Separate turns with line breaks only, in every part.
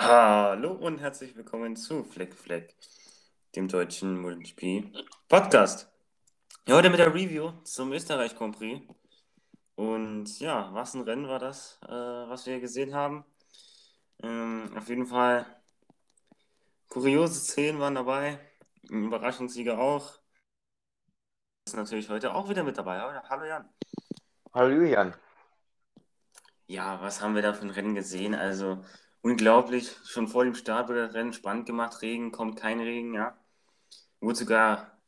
Hallo und herzlich willkommen zu Fleck Fleck, dem deutschen MotoGP Podcast. Ja, heute mit der Review zum Österreich Grand Prix. Und ja, was ein Rennen war das, äh, was wir gesehen haben. Ähm, auf jeden Fall kuriose Szenen waren dabei, ein Überraschungssieger auch. Ist natürlich heute auch wieder mit dabei. Hallo Jan.
Hallo Julian.
Ja, was haben wir da für ein Rennen gesehen? Also unglaublich, schon vor dem Start wurde das Rennen spannend gemacht. Regen, kommt kein Regen, ja. Wurde sogar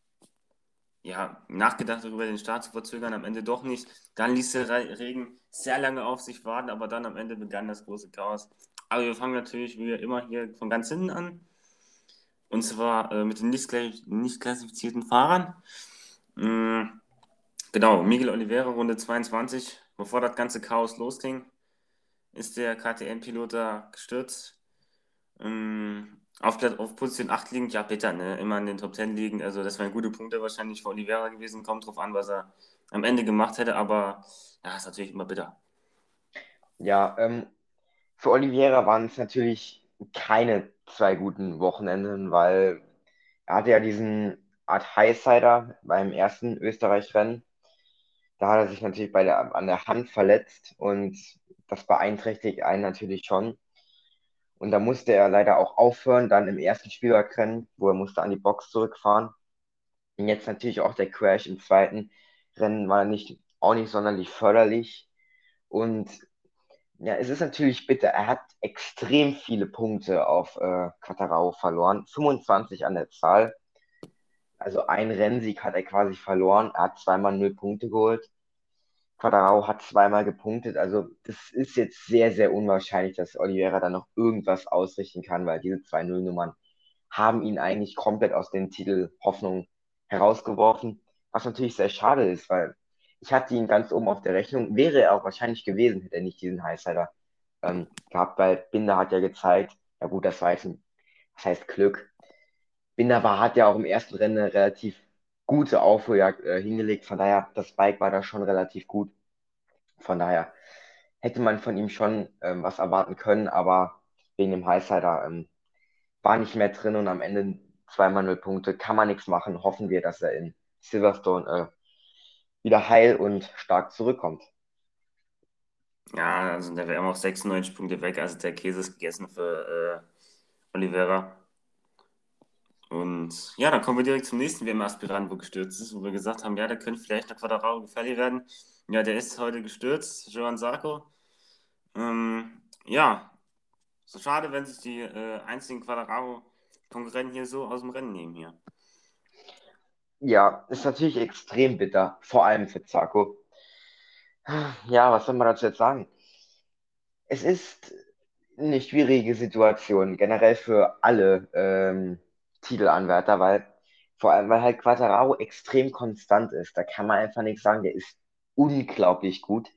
ja, nachgedacht darüber, den Start zu verzögern, am Ende doch nicht. Dann ließ der Regen sehr lange auf sich warten, aber dann am Ende begann das große Chaos. Aber wir fangen natürlich wie immer hier von ganz hinten an. Und zwar äh, mit den nicht, nicht klassifizierten Fahrern. Mhm. Genau, Miguel Oliveira, Runde 22, bevor das ganze Chaos losging, ist der KTM-Pilot da gestürzt. Ähm, auf, auf, Position 8 liegend, ja bitter, ne? immer in den Top 10 liegen. Also das wären gute Punkte wahrscheinlich für Oliveira gewesen. Kommt drauf an, was er am Ende gemacht hätte, aber ja, ist natürlich immer bitter.
Ja, ähm, für Oliveira waren es natürlich keine zwei guten Wochenenden, weil er hatte ja diesen Art Highsider beim ersten Österreich-Rennen da hat er sich natürlich bei der, an der Hand verletzt und das beeinträchtigt einen natürlich schon. Und da musste er leider auch aufhören, dann im ersten Spielbergrennen, wo er musste an die Box zurückfahren. Und jetzt natürlich auch der Crash im zweiten Rennen war nicht, auch nicht sonderlich förderlich. Und ja, es ist natürlich bitter. Er hat extrem viele Punkte auf äh, Quattarao verloren. 25 an der Zahl. Also ein Rennsieg hat er quasi verloren. Er hat zweimal null Punkte geholt. Quadrao hat zweimal gepunktet. Also das ist jetzt sehr, sehr unwahrscheinlich, dass Oliveira da noch irgendwas ausrichten kann, weil diese zwei Nullnummern haben ihn eigentlich komplett aus den Titelhoffnungen herausgeworfen. Was natürlich sehr schade ist, weil ich hatte ihn ganz oben auf der Rechnung. Wäre er auch wahrscheinlich gewesen, hätte er nicht diesen Highsider ähm, gehabt, weil Binder hat ja gezeigt, ja gut, das war jetzt ein, das heißt Glück, Binder war, hat ja auch im ersten Rennen relativ gute Aufholjagd äh, hingelegt. Von daher, das Bike war da schon relativ gut. Von daher hätte man von ihm schon ähm, was erwarten können, aber wegen dem Highsider ähm, war nicht mehr drin und am Ende zweimal null Punkte. Kann man nichts machen. Hoffen wir, dass er in Silverstone äh, wieder heil und stark zurückkommt.
Ja, also wäre immer auf 96 Punkte weg. Also der Käse ist gegessen für äh, Oliveira. Und ja, dann kommen wir direkt zum nächsten WM-Aspirant, wo gestürzt ist, wo wir gesagt haben, ja, der könnte vielleicht noch Quadraro gefährlich werden. Ja, der ist heute gestürzt, Joan Sarko. Ähm, ja, so schade, wenn sich die äh, einzigen Quadraro-Konkurrenten hier so aus dem Rennen nehmen hier.
Ja, ist natürlich extrem bitter, vor allem für Zarko. Ja, was soll man dazu jetzt sagen? Es ist eine schwierige Situation, generell für alle ähm, Titelanwärter, weil vor allem, weil halt Quattararo extrem konstant ist. Da kann man einfach nichts sagen. Der ist unglaublich gut.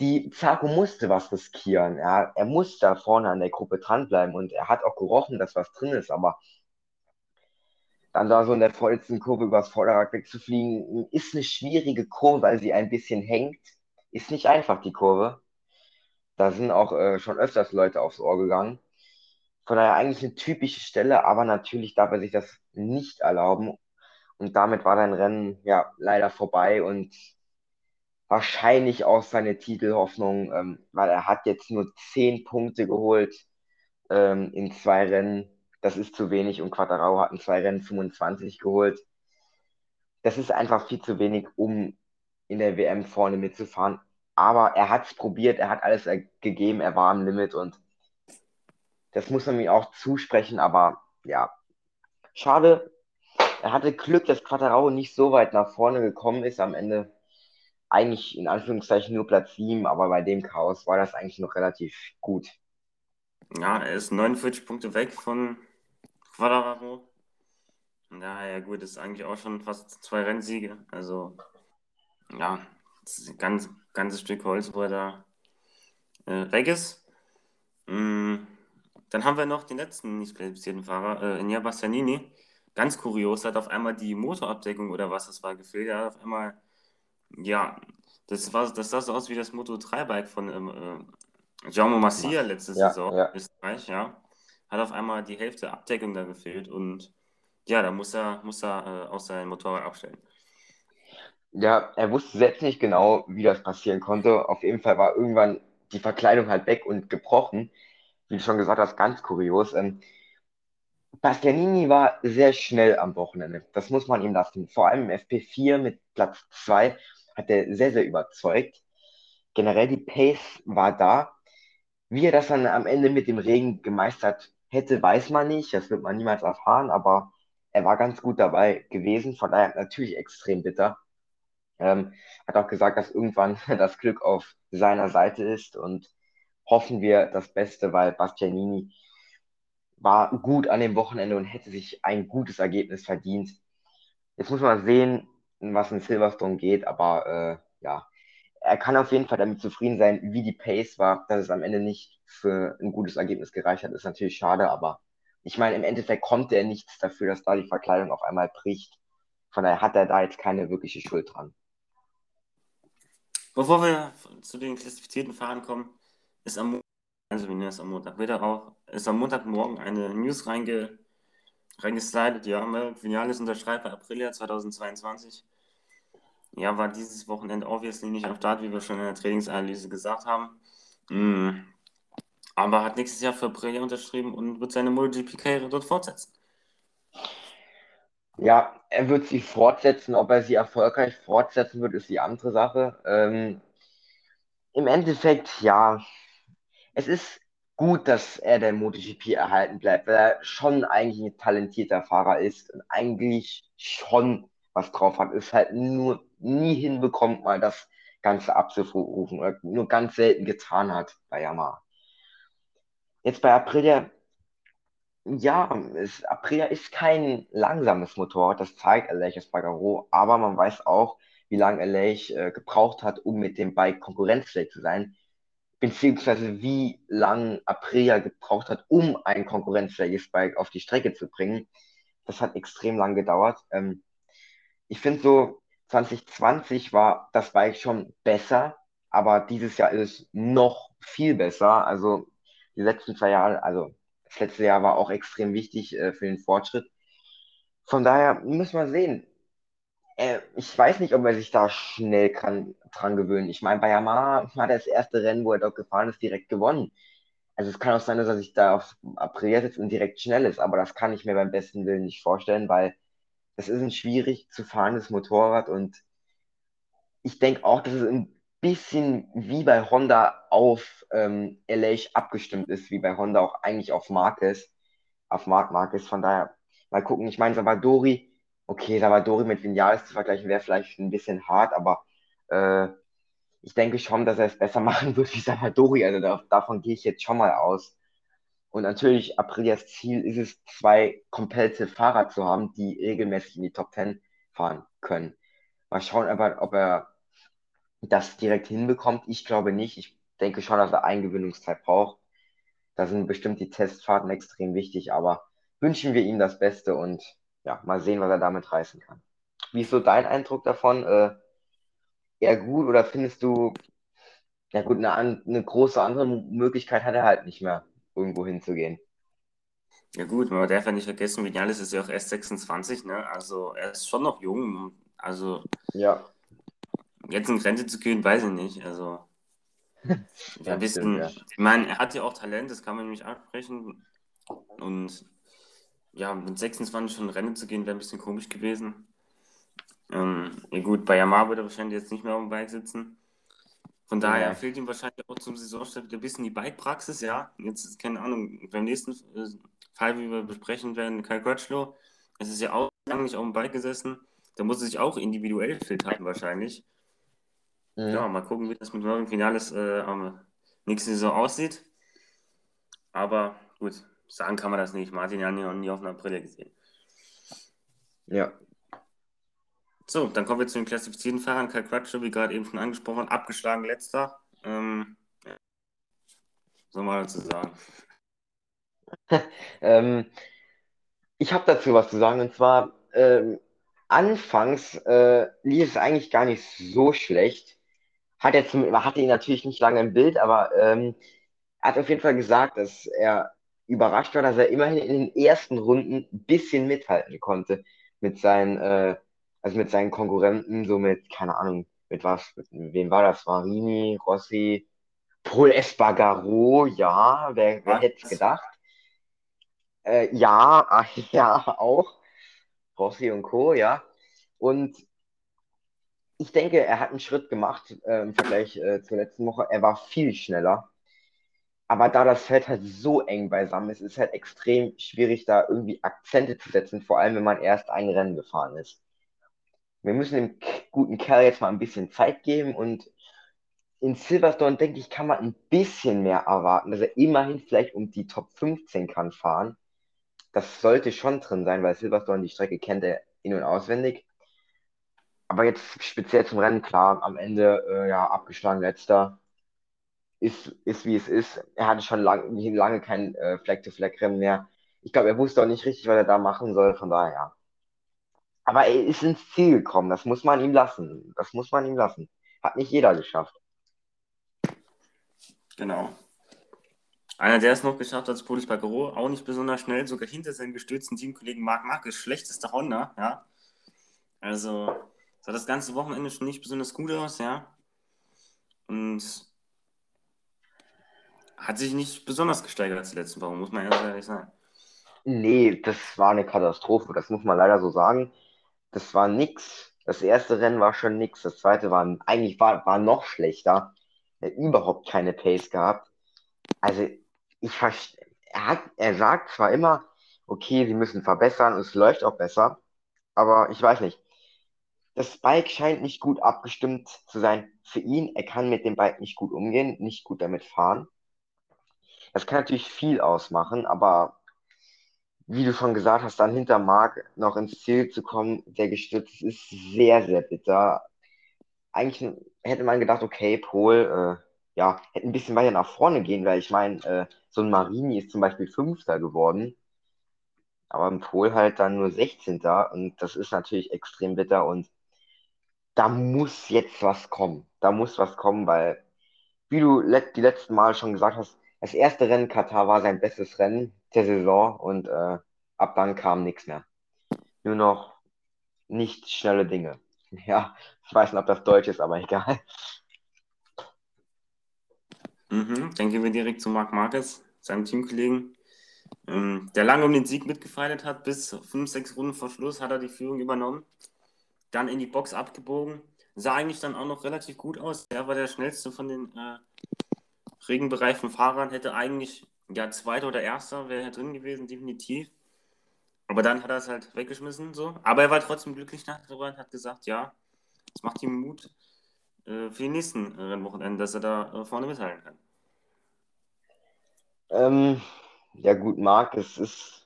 Die Zarko musste was riskieren. Ja. Er muss da vorne an der Gruppe dranbleiben und er hat auch gerochen, dass was drin ist, aber dann da so in der vollsten Kurve übers Vorderrad wegzufliegen, ist eine schwierige Kurve, weil sie ein bisschen hängt. Ist nicht einfach, die Kurve. Da sind auch äh, schon öfters Leute aufs Ohr gegangen. Von daher eigentlich eine typische Stelle, aber natürlich darf er sich das nicht erlauben. Und damit war dein Rennen ja leider vorbei und wahrscheinlich auch seine Titelhoffnung, ähm, weil er hat jetzt nur 10 Punkte geholt ähm, in zwei Rennen. Das ist zu wenig und Quattarao hat in zwei Rennen 25 geholt. Das ist einfach viel zu wenig, um in der WM vorne mitzufahren. Aber er hat es probiert, er hat alles gegeben, er war am Limit und das muss man mir auch zusprechen, aber ja, schade. Er hatte Glück, dass Quattarao nicht so weit nach vorne gekommen ist. Am Ende eigentlich in Anführungszeichen nur Platz 7, aber bei dem Chaos war das eigentlich noch relativ gut.
Ja, er ist 49 Punkte weg von Quadraro. Daher gut, ist eigentlich auch schon fast zwei Rennsiege. Also, ja, ein ganz, ganzes Stück Holz, wo er da äh, weg ist. Mm, dann haben wir noch den letzten nicht qualifizierten Fahrer, äh, Enya Bastianini. Ganz kurios, hat auf einmal die Motorabdeckung oder was das war gefehlt. Er hat auf einmal, ja, das, war, das sah so aus wie das Moto 3-Bike von ähm, Jaume Massier letzte
Ja,
Saison
ja.
in Österreich, ja, hat auf einmal die Hälfte Abdeckung da gefehlt und ja, da muss er, muss er äh, auch sein Motorrad abstellen.
Ja, er wusste selbst nicht genau, wie das passieren konnte. Auf jeden Fall war irgendwann die Verkleidung halt weg und gebrochen. Wie du schon gesagt hast, ganz kurios. Ähm, Bastianini war sehr schnell am Wochenende. Das muss man ihm lassen. Vor allem im FP4 mit Platz 2 hat er sehr, sehr überzeugt. Generell die Pace war da. Wie er das dann am Ende mit dem Regen gemeistert hätte, weiß man nicht. Das wird man niemals erfahren, aber er war ganz gut dabei gewesen. Von daher natürlich extrem bitter. Ähm, hat auch gesagt, dass irgendwann das Glück auf seiner Seite ist und hoffen wir das Beste, weil Bastianini war gut an dem Wochenende und hätte sich ein gutes Ergebnis verdient. Jetzt muss man sehen, was in Silverstone geht, aber äh, ja, er kann auf jeden Fall damit zufrieden sein, wie die Pace war. Dass es am Ende nicht für ein gutes Ergebnis gereicht hat, ist natürlich schade, aber ich meine, im Endeffekt konnte er nichts dafür, dass da die Verkleidung auf einmal bricht. Von daher hat er da jetzt keine wirkliche Schuld dran.
Bevor wir zu den klassifizierten Fahrern kommen, ist am, also es am Montag, wieder auch, ist am Montagmorgen eine News reinge, reingeslidet, ja, Vinales unterschreibt bei Aprilia 2022. Ja, war dieses Wochenende obviously nicht am Start, wie wir schon in der Trainingsanalyse gesagt haben. Mm. Aber hat nächstes Jahr für Aprilia unterschrieben und wird seine MotoGP-Karriere dort fortsetzen.
Ja, er wird sie fortsetzen. Ob er sie erfolgreich fortsetzen wird, ist die andere Sache. Ähm, im Endeffekt, ja, es ist gut, dass er der MotoGP erhalten bleibt, weil er schon eigentlich ein talentierter Fahrer ist und eigentlich schon was drauf hat, ist halt nur nie hinbekommt, mal das Ganze abzurufen oder nur ganz selten getan hat bei Yamaha. Jetzt bei Aprilia, ja, es, Aprilia ist kein langsames Motorrad, das zeigt Aleix Espargaro, aber man weiß auch, wie lange Aleix äh, gebraucht hat, um mit dem Bike konkurrenzfähig zu sein, beziehungsweise wie lange Aprilia gebraucht hat, um ein konkurrenzfähiges Bike auf die Strecke zu bringen. Das hat extrem lang gedauert. Ähm, ich finde so, 2020 war das Bike schon besser, aber dieses Jahr ist es noch viel besser. Also die letzten zwei Jahre, also das letzte Jahr war auch extrem wichtig äh, für den Fortschritt. Von daher müssen wir sehen. Äh, ich weiß nicht, ob er sich da schnell kann, dran gewöhnen. Ich meine, bei Yamaha hat er das erste Rennen, wo er dort gefahren ist, direkt gewonnen. Also es kann auch sein, dass er sich da auf Aprilia setzt und direkt schnell ist, aber das kann ich mir beim besten Willen nicht vorstellen, weil das ist ein schwierig zu fahrendes Motorrad und ich denke auch, dass es ein bisschen wie bei Honda auf ähm, LH abgestimmt ist, wie bei Honda auch eigentlich auf Marquez, auf Marc Marquez. Von daher mal gucken. Ich meine, Savadori, okay, Savadori mit Vinales zu vergleichen wäre vielleicht ein bisschen hart, aber äh, ich denke schon, dass er es besser machen wird wie Savadori. Also da, davon gehe ich jetzt schon mal aus. Und natürlich, Aprilias Ziel ist es, zwei komplette Fahrer zu haben, die regelmäßig in die Top 10 fahren können. Mal schauen, aber, ob er das direkt hinbekommt. Ich glaube nicht. Ich denke schon, dass er Eingewöhnungszeit braucht. Da sind bestimmt die Testfahrten extrem wichtig, aber wünschen wir ihm das Beste und ja, mal sehen, was er damit reißen kann. Wie ist so dein Eindruck davon? Äh, eher gut oder findest du, ja gut, eine, eine große andere Möglichkeit hat er halt nicht mehr, irgendwo hinzugehen?
Ja gut, man darf ja nicht vergessen, Vinales ist ja auch erst 26, ne? Also er ist schon noch jung. Also
ja.
jetzt in Rente zu gehen, weiß ich nicht. Also ein bisschen, stimmt, ja. ich meine, er hat ja auch Talent, das kann man nämlich absprechen. Und ja, mit 26 schon Rennen zu gehen, wäre ein bisschen komisch gewesen. Ähm, ja gut, bei Yamaha wird er wahrscheinlich jetzt nicht mehr auf dem Bike sitzen. Von daher ja. fehlt ihm wahrscheinlich auch zum Saisonstart ein bisschen die Bike-Praxis, ja. Jetzt ist keine Ahnung, beim nächsten äh, Fall, wie wir besprechen werden, Kai Crutchlow, es ist ja auch lange nicht auf dem Bike gesessen. Da muss er sich auch individuell fit halten, wahrscheinlich. Mhm. Ja, mal gucken, wie das mit dem Finales äh, am nächsten Saison aussieht. Aber gut, sagen kann man das nicht. Martin hat noch nie auf einer Brille gesehen.
Ja.
So, dann kommen wir zu den klassifizierten Fahrern. Kai Crutchlow, wie gerade eben schon angesprochen, abgeschlagen letzter. Ähm, ja. soll man dazu sagen?
ähm, ich habe dazu was zu sagen und zwar ähm, anfangs äh, lief es eigentlich gar nicht so schlecht. Hat er zum, hatte ihn natürlich nicht lange im Bild, aber ähm, er hat auf jeden Fall gesagt, dass er überrascht war, dass er immerhin in den ersten Runden ein bisschen mithalten konnte mit seinen, äh, also mit seinen Konkurrenten, so mit, keine Ahnung, mit was, mit wem war das? Marini, Rossi, Paul Espargaro, ja, wer, wer hätte es gedacht? Äh, ja, ja, auch. Rossi und Co., ja. Und ich denke, er hat einen Schritt gemacht äh, im Vergleich äh, zur letzten Woche. Er war viel schneller. Aber da das Feld halt so eng beisammen ist, ist es halt extrem schwierig, da irgendwie Akzente zu setzen, vor allem wenn man erst ein Rennen gefahren ist. Wir müssen dem guten Kerl jetzt mal ein bisschen Zeit geben und in Silverstone, denke ich, kann man ein bisschen mehr erwarten, dass er immerhin vielleicht um die Top 15 kann fahren. Das sollte schon drin sein, weil Silverstone die Strecke kennt er in- und auswendig. Aber jetzt speziell zum Rennen, klar, am Ende äh, ja abgeschlagen letzter. Ist, ist wie es ist. Er hatte schon lang, lange kein äh, Fleck-to-Fleck-Rennen mehr. Ich glaube, er wusste auch nicht richtig, was er da machen soll, von daher. Aber er ist ins Ziel gekommen, das muss man ihm lassen. Das muss man ihm lassen. Hat nicht jeder geschafft.
Genau. Einer, der es noch geschafft hat, ist Polis Bagaro, auch nicht besonders schnell, sogar hinter seinem gestürzten Teamkollegen Marc Marquez, schlechtester Honda, ja. Also, sah das ganze Wochenende schon nicht besonders gut aus, ja. Und hat sich nicht besonders gesteigert als die letzten Wochen, muss man ehrlich sagen.
Nee, das war eine Katastrophe, das muss man leider so sagen. Das war nix. Das erste Rennen war schon nix. Das zweite war eigentlich war, war noch schlechter. Er hat überhaupt keine Pace gehabt. Also, ich verstehe. Er, er sagt zwar immer, okay, sie müssen verbessern und es läuft auch besser, aber ich weiß nicht. Das Bike scheint nicht gut abgestimmt zu sein für ihn. Er kann mit dem Bike nicht gut umgehen, nicht gut damit fahren. Das kann natürlich viel ausmachen, aber wie du schon gesagt hast, dann hinter Marc noch ins Ziel zu kommen, der gestürzt ist, sehr, sehr bitter. Eigentlich hätte man gedacht, okay, Pol, äh, ja, hätte ein bisschen weiter nach vorne gehen, weil ich meine, äh, so ein Marini ist zum Beispiel Fünfter geworden, aber ein Pol halt dann nur 16. und das ist natürlich extrem bitter und da muss jetzt was kommen. Da muss was kommen, weil, wie du die letzten Mal schon gesagt hast, das erste Rennen Katar war sein bestes Rennen der Saison und äh, ab dann kam nichts mehr. Nur noch nicht schnelle Dinge. Ja, ich weiß nicht, ob das Deutsch ist, aber egal.
Mhm, dann gehen wir direkt zu Marc Marquez, seinem Teamkollegen, ähm, der lange um den Sieg mitgefeiert hat. Bis fünf, sechs Runden vor Schluss hat er die Führung übernommen. Dann in die Box abgebogen. Sah eigentlich dann auch noch relativ gut aus. Er war der schnellste von den äh, regenbereiften Fahrern. Hätte eigentlich ja, zweiter oder erster wäre er drin gewesen, definitiv. Aber dann hat er es halt weggeschmissen, so. Aber er war trotzdem glücklich darüber und hat gesagt, ja, es macht ihm Mut äh, für die nächsten Rennwochenenden, dass er da äh, vorne mithalten kann.
Ähm, ja gut, Marc, es ist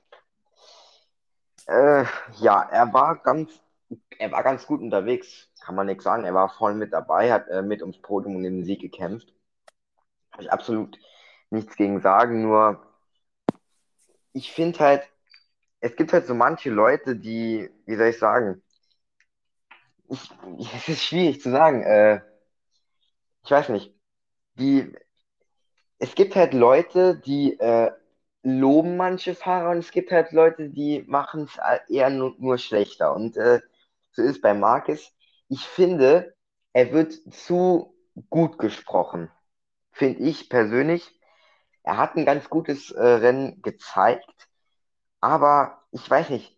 äh, ja, er war ganz, er war ganz gut unterwegs, kann man nichts sagen. Er war voll mit dabei, hat äh, mit ums Podium und den Sieg gekämpft. Habe ich absolut nichts gegen sagen, nur ich finde halt, es gibt halt so manche Leute, die, wie soll ich sagen, ich, es ist schwierig zu sagen, äh, ich weiß nicht, die, es gibt halt Leute, die äh, loben manche Fahrer und es gibt halt Leute, die machen es eher nur, nur schlechter. Und äh, so ist bei Marcus. Ich finde, er wird zu gut gesprochen, finde ich persönlich. Er hat ein ganz gutes äh, Rennen gezeigt, aber ich weiß nicht,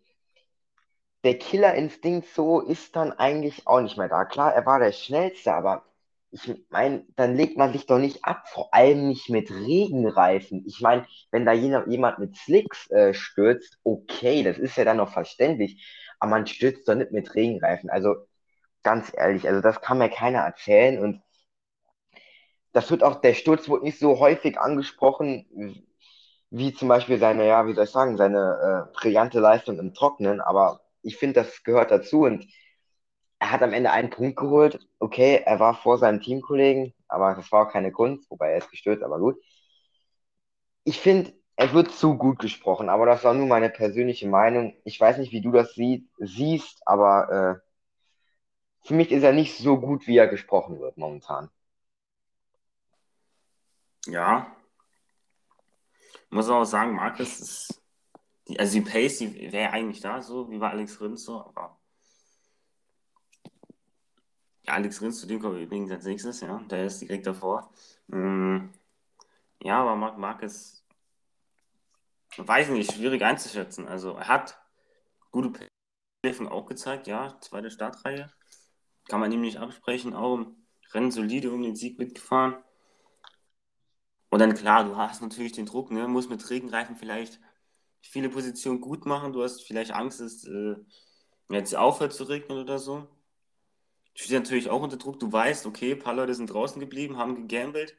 der Killerinstinkt so ist dann eigentlich auch nicht mehr da. Klar, er war der Schnellste, aber ich meine, dann legt man sich doch nicht ab, vor allem nicht mit Regenreifen. Ich meine, wenn da jemand mit Slicks äh, stürzt, okay, das ist ja dann noch verständlich, aber man stürzt doch nicht mit Regenreifen. Also ganz ehrlich, also das kann mir keiner erzählen und das wird auch, der Sturz wurde nicht so häufig angesprochen, wie zum Beispiel seine, ja, wie soll ich sagen, seine äh, brillante Leistung im Trocknen, aber ich finde, das gehört dazu und er hat am Ende einen Punkt geholt. Okay, er war vor seinem Teamkollegen, aber das war auch keine Kunst, wobei er ist gestürzt, aber gut. Ich finde, er wird zu gut gesprochen, aber das war nur meine persönliche Meinung. Ich weiß nicht, wie du das sie siehst, aber äh, für mich ist er nicht so gut, wie er gesprochen wird momentan.
Ja, muss auch sagen, Marcus ist. Die, also die Pace, die wäre eigentlich da, so wie bei Alex Rins so, aber. Ja, Alex Rins, zu dem kommen wir übrigens als nächstes, ja. Der ist direkt davor. Ähm, ja, aber Marc Marcus, weiß nicht, schwierig einzuschätzen. Also er hat gute Pace auch gezeigt, ja, zweite Startreihe. Kann man ihm nicht absprechen, auch im Rennen solide um den Sieg mitgefahren. Und dann klar, du hast natürlich den Druck, ne? muss mit Regenreifen vielleicht viele Positionen gut machen. Du hast vielleicht Angst, dass äh, jetzt aufhört zu regnen oder so. Du stehst natürlich auch unter Druck. Du weißt, okay, ein paar Leute sind draußen geblieben, haben gegambelt.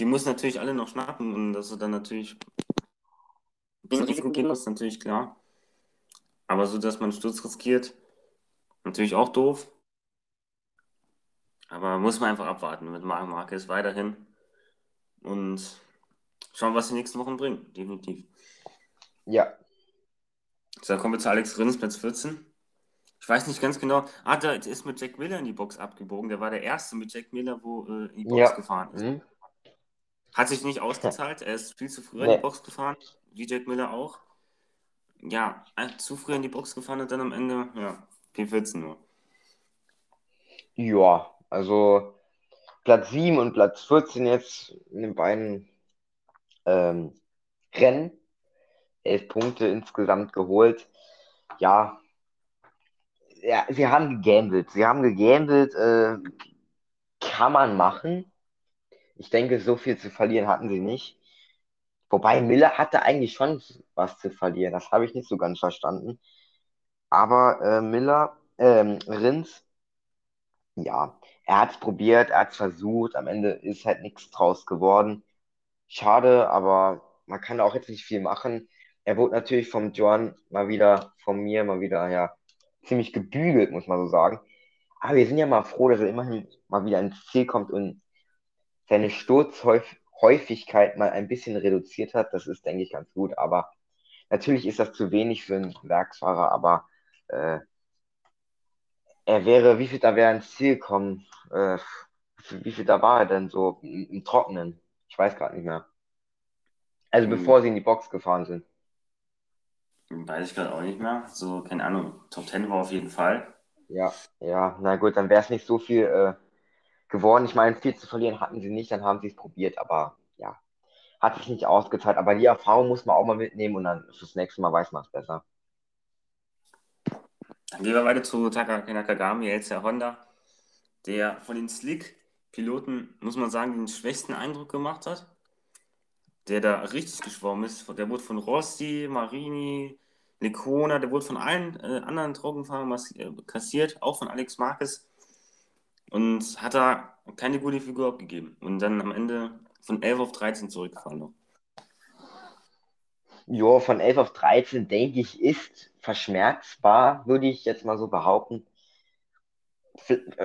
Die muss natürlich alle noch schnappen und dass du dann natürlich ein bisschen Risiko gehen musst, natürlich klar. Aber so, dass man Sturz riskiert, natürlich auch doof. Aber muss man einfach abwarten mit Marc Marquez weiterhin und schauen, was die nächsten Wochen bringen, definitiv.
Ja.
So, dann kommen wir zu Alex Rins, Platz 14. Ich weiß nicht ganz genau. Ah, da ist mit Jack Miller in die Box abgebogen. Der war der Erste mit Jack Miller, wo äh, in die Box
Ja.
gefahren ist.
Mhm.
Hat sich nicht ausgezahlt. Er ist viel zu früh in
Nee.
die Box gefahren, wie Jack Miller auch. Ja, äh, zu früh in die Box gefahren und dann am Ende, ja, P14 nur.
Ja, also Platz 7 und Platz 14 jetzt in den beiden ähm, Rennen. Elf Punkte insgesamt geholt. Ja, ja, sie haben gegambelt. Sie haben gegambelt, äh, kann man machen. Ich denke, so viel zu verlieren hatten sie nicht. Wobei Miller hatte eigentlich schon was zu verlieren. Das habe ich nicht so ganz verstanden. Aber äh, Miller, ähm, Rins, ja, er hat es probiert, er hat es versucht. Am Ende ist halt nichts draus geworden. Schade, aber man kann auch jetzt nicht viel machen. Er wurde natürlich vom John mal wieder, von mir mal wieder, ja, ziemlich gebügelt, muss man so sagen. Aber wir sind ja mal froh, dass er immerhin mal wieder ins Ziel kommt und seine Sturzhäufigkeit mal ein bisschen reduziert hat. Das ist, denke ich, ganz gut. Aber natürlich ist das zu wenig für einen Werksfahrer, aber äh, er wäre, wie viel da wäre ins Ziel gekommen? Äh, wie viel da war er denn so im, im Trockenen? Ich weiß gerade nicht mehr. Also
Hm.
bevor sie in die Box gefahren sind.
Weiß ich gerade auch nicht mehr. So, keine Ahnung. Top 10 war auf jeden Fall.
Ja, ja, na gut, dann wäre es nicht so viel äh, geworden. Ich meine, viel zu verlieren hatten sie nicht, dann haben sie es probiert, aber ja, hat sich nicht ausgezahlt. Aber die Erfahrung muss man auch mal mitnehmen und dann fürs nächste Mal weiß man es besser.
Dann gehen wir weiter zu Taka Nakagami, LCR Honda, der von den Slick-Piloten, muss man sagen, den schwächsten Eindruck gemacht hat. Der da richtig geschwommen ist. Der wurde von Rossi, Marini, Lecona, der wurde von allen äh, anderen Trockenfahrern äh, kassiert, auch von Alex Marquez. Und hat da keine gute Figur abgegeben. Und dann am Ende von 11 auf 13 zurückgefahren noch.
Jo, von 11 auf 13, denke ich, ist verschmerzbar, würde ich jetzt mal so behaupten.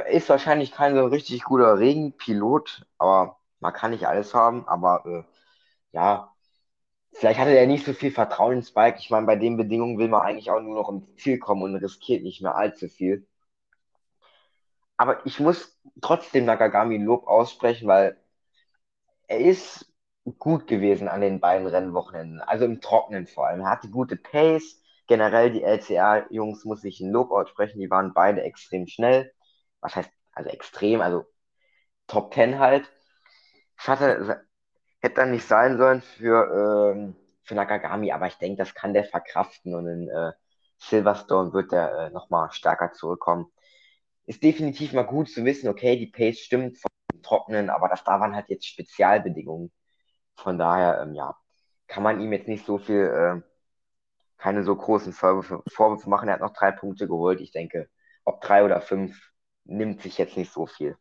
Ist wahrscheinlich kein so richtig guter Regenpilot, aber man kann nicht alles haben. Aber äh, ja, vielleicht hatte er nicht so viel Vertrauen ins Bike. Ich meine, bei den Bedingungen will man eigentlich auch nur noch ins Ziel kommen und riskiert nicht mehr allzu viel. Aber ich muss trotzdem Nakagami Lob aussprechen, weil er ist gut gewesen an den beiden Rennwochenenden, also im Trockenen vor allem. Er hatte gute Pace. Generell die LCR-Jungs muss ich ein Lob aussprechen, die waren beide extrem schnell. Was heißt, also extrem, also Top 10 halt. Hatte, hätte dann nicht sein sollen für, ähm, für Nakagami, aber ich denke, das kann der verkraften und in äh, Silverstone wird er äh, nochmal stärker zurückkommen. Ist definitiv mal gut zu wissen, okay, die Pace stimmt vom Trocknen, aber das da waren halt jetzt Spezialbedingungen. Von daher, ähm, ja, kann man ihm jetzt nicht so viel, äh, keine so großen Vorwürfe, Vorwürfe machen. Er hat noch drei Punkte geholt. Ich denke, ob drei oder fünf nimmt sich jetzt nicht so viel.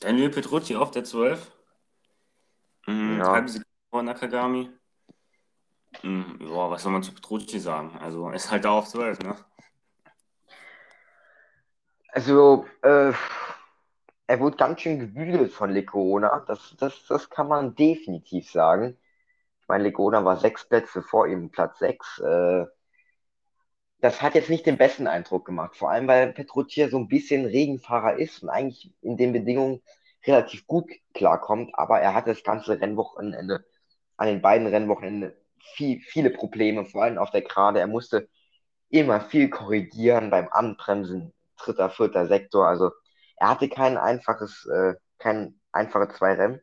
Daniel Petrucci auf der 12. Mhm,
Ja.
halbe Sekunde vor Nakagami. Mhm, ja, was soll man zu Petrucci sagen? Also, er ist halt da auf 12, ne?
Also, äh, er wurde ganz schön gebügelt von Lecona. Das, das, das kann man definitiv sagen. Ich meine, Lecona war sechs Plätze vor ihm, Platz sechs. Äh, das hat jetzt nicht den besten Eindruck gemacht. Vor allem, weil Petrucci so ein bisschen Regenfahrer ist und eigentlich in den Bedingungen relativ gut klarkommt, aber er hatte das ganze Rennwochenende, an den beiden Rennwochenenden viel, viele Probleme, vor allem auf der Gerade. Er musste immer viel korrigieren beim Anbremsen, dritter, vierter Sektor. Also er hatte kein einfaches, äh, kein einfache zwei Rennen.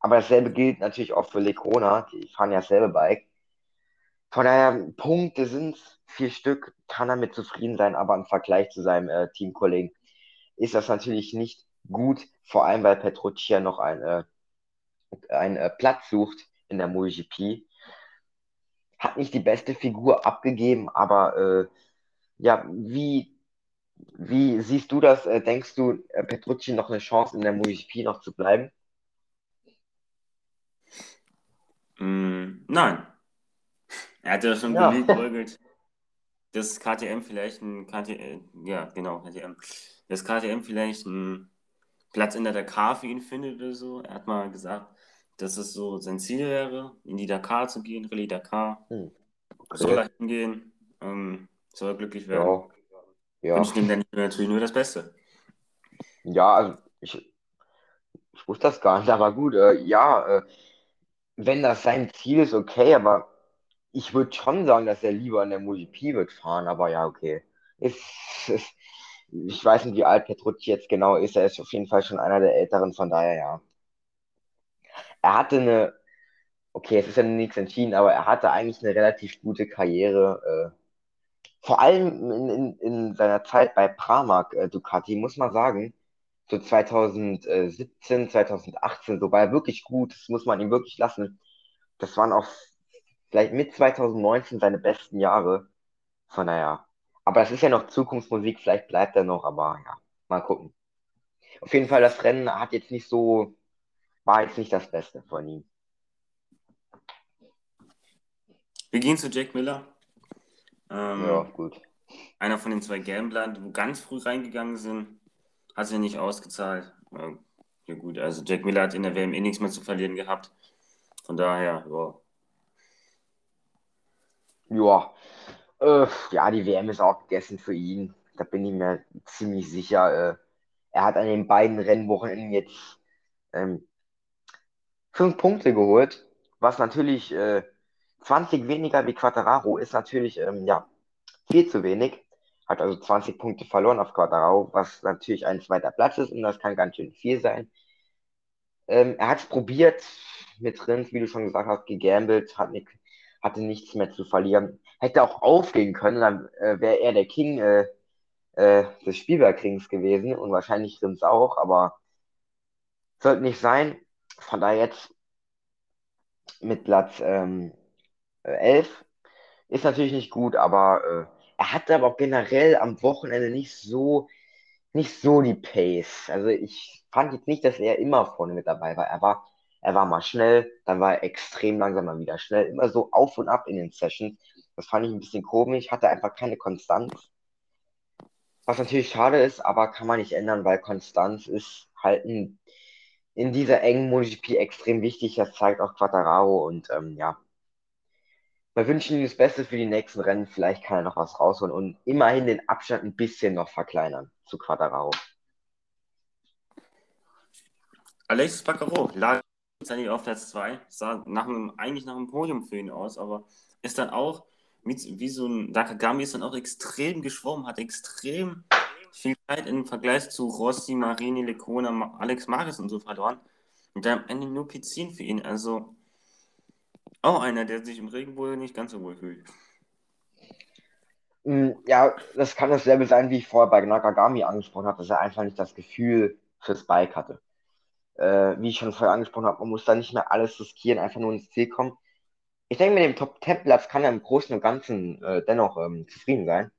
Aber dasselbe gilt natürlich auch für Lecona, die fahren ja dasselbe Bike. Von daher, Punkte sind vier Stück, kann er mit zufrieden sein, aber im Vergleich zu seinem äh, Teamkollegen ist das natürlich nicht gut, vor allem weil Petrucci ja noch ein, äh, einen äh, Platz sucht in der MotoGP. Hat nicht die beste Figur abgegeben, aber äh, ja, wie, wie siehst du das? Äh, denkst du, äh, Petrucci noch eine Chance in der MotoGP noch zu bleiben?
Mm, nein. Er hat ja schon
Ja,
geliebäugelt, dass KTM vielleicht ein KTM, ja, genau, KTM, dass KTM vielleicht einen Platz in der Dakar für ihn findet oder so. Er hat mal gesagt, dass es so sein Ziel wäre, in die Dakar zu gehen, Rallye Dakar.
hm,
Soll
okay.
er hingehen, ähm, soll er glücklich werden.
Ja, ja.
Wünsche ihm dann natürlich nur das Beste.
Ja, also ich, ich wusste das gar nicht, aber gut, äh, ja, äh, wenn das sein Ziel ist, okay, aber ich würde schon sagen, dass er lieber in der MotoGP wird fahren, aber ja, okay. Ist, ist, ich weiß nicht, wie alt Petrucci jetzt genau ist, er ist auf jeden Fall schon einer der Älteren, von daher ja. Er hatte eine, okay, es ist ja nichts entschieden, aber er hatte eigentlich eine relativ gute Karriere, äh, vor allem in, in, in seiner Zeit bei Pramac äh, Ducati, muss man sagen, so 2017, 2018, so war er wirklich gut, das muss man ihm wirklich lassen. Das waren auch vielleicht mit 2019 seine besten Jahre. Von daher. Aber das ist ja noch Zukunftsmusik, vielleicht bleibt er noch, aber ja, mal gucken. Auf jeden Fall, das Rennen hat jetzt nicht so, war jetzt nicht das Beste von ihm.
Wir gehen zu Jack Miller.
Ja,
Ähm,
gut.
einer von den zwei Gamblern, wo ganz früh reingegangen sind, hat sich nicht ausgezahlt. Ja gut, also Jack Miller hat in der WM eh nichts mehr zu verlieren gehabt. Von daher, ja.
Ja, äh, ja, die WM ist auch gegessen für ihn. Da bin ich mir ziemlich sicher. Äh, er hat an den beiden Rennwochenenden jetzt ähm, fünf Punkte geholt, was natürlich äh, 20 weniger wie Quattararo ist natürlich ähm, ja, viel zu wenig. Hat also 20 Punkte verloren auf Quattararo, was natürlich ein zweiter Platz ist und das kann ganz schön viel sein. Ähm, er hat es probiert mit Rins, wie du schon gesagt hast, gegambelt, hat nicht, hatte nichts mehr zu verlieren. Hätte auch aufgehen können, dann äh, wäre er der King äh, äh, des Spielbergrings gewesen und wahrscheinlich Rins auch, aber sollte nicht sein. Von daher jetzt mit Platz ähm, 11 ist natürlich nicht gut, aber äh, er hatte aber auch generell am Wochenende nicht so, nicht so die Pace. Also ich fand jetzt nicht, dass er immer vorne mit dabei war. Er war, er war mal schnell, dann war er extrem langsam mal wieder schnell, immer so auf und ab in den Sessions. Das fand ich ein bisschen komisch, hatte einfach keine Konstanz. Was natürlich schade ist, aber kann man nicht ändern, weil Konstanz ist halt in, in dieser engen MotoGP extrem wichtig. Das zeigt auch Quattararo und ähm, ja. Wir wünschen ihm das Beste für die nächsten Rennen. Vielleicht kann er noch was rausholen und immerhin den Abstand ein bisschen noch verkleinern zu Quattararo.
Alexis Baccarot letztendlich auf Platz 2, sah nach einem, eigentlich nach einem Podium für ihn aus, aber ist dann auch, mit, wie so ein Nakagami ist dann auch extrem geschwommen, hat extrem viel Zeit im Vergleich zu Rossi, Marini, Lecona, Alex Marquez und so verloren. Und dann am Ende nur Pizin für ihn. Also auch einer, der sich im Regen wohl nicht ganz so wohl fühlt.
Mm, Ja, das kann dasselbe sein, wie ich vorher bei Nakagami angesprochen habe, dass er einfach nicht das Gefühl fürs Bike hatte. Äh, wie ich schon vorher angesprochen habe, man muss da nicht mehr alles riskieren, einfach nur ins Ziel kommen. Ich denke, mit dem Top-10-Platz kann er im Großen und Ganzen äh, dennoch ähm, zufrieden sein.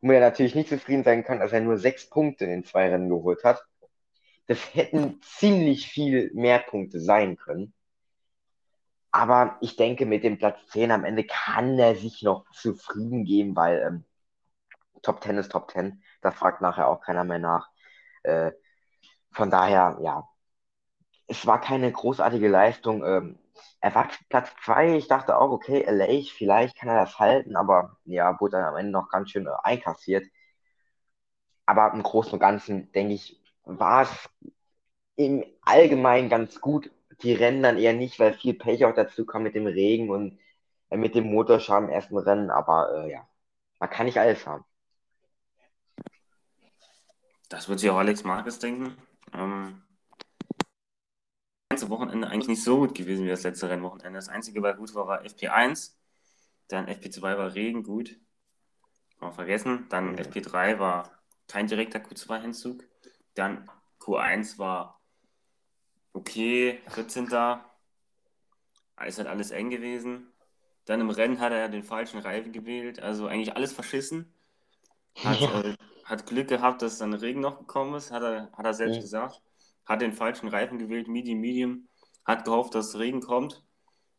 Womit er natürlich nicht zufrieden sein kann, dass er nur sechs Punkte in den zwei Rennen geholt hat. Das hätten ziemlich viel mehr Punkte sein können. Aber ich denke, mit dem Platz 10 am Ende kann er sich noch zufrieden geben, weil ähm, Top 10 ist Top 10. Da fragt nachher auch keiner mehr nach. Äh, von daher, ja, es war keine großartige Leistung. Ähm, er war Platz 2. Ich dachte auch, okay, LA, vielleicht kann er das halten, aber ja, wurde dann am Ende noch ganz schön äh, einkassiert. Aber im Großen und Ganzen, denke ich, war es im Allgemeinen ganz gut. Die Rennen dann eher nicht, weil viel Pech auch dazu kam mit dem Regen und äh, mit dem Motorschaden im ersten Rennen. Aber äh, ja, man kann nicht alles haben.
Das wird sich auch Alex Marquez denken. Ähm, ganze Wochenende eigentlich nicht so gut gewesen wie das letzte Rennwochenende. Das einzige, was gut war, war FP1. Dann FP2 war Regen gut. Kann man vergessen. Dann ja. FP3 war kein direkter Q2-Hinzug. Dann Q1 war okay, 14. Es hat alles eng gewesen. Dann im Rennen hat er den falschen Reifen gewählt, also eigentlich alles verschissen. Hat, ja. äh, hat Glück gehabt, dass dann Regen noch gekommen ist, hat er, hat er selbst ja. gesagt. Hat den falschen Reifen gewählt, Medium, Medium. Hat gehofft, dass Regen kommt.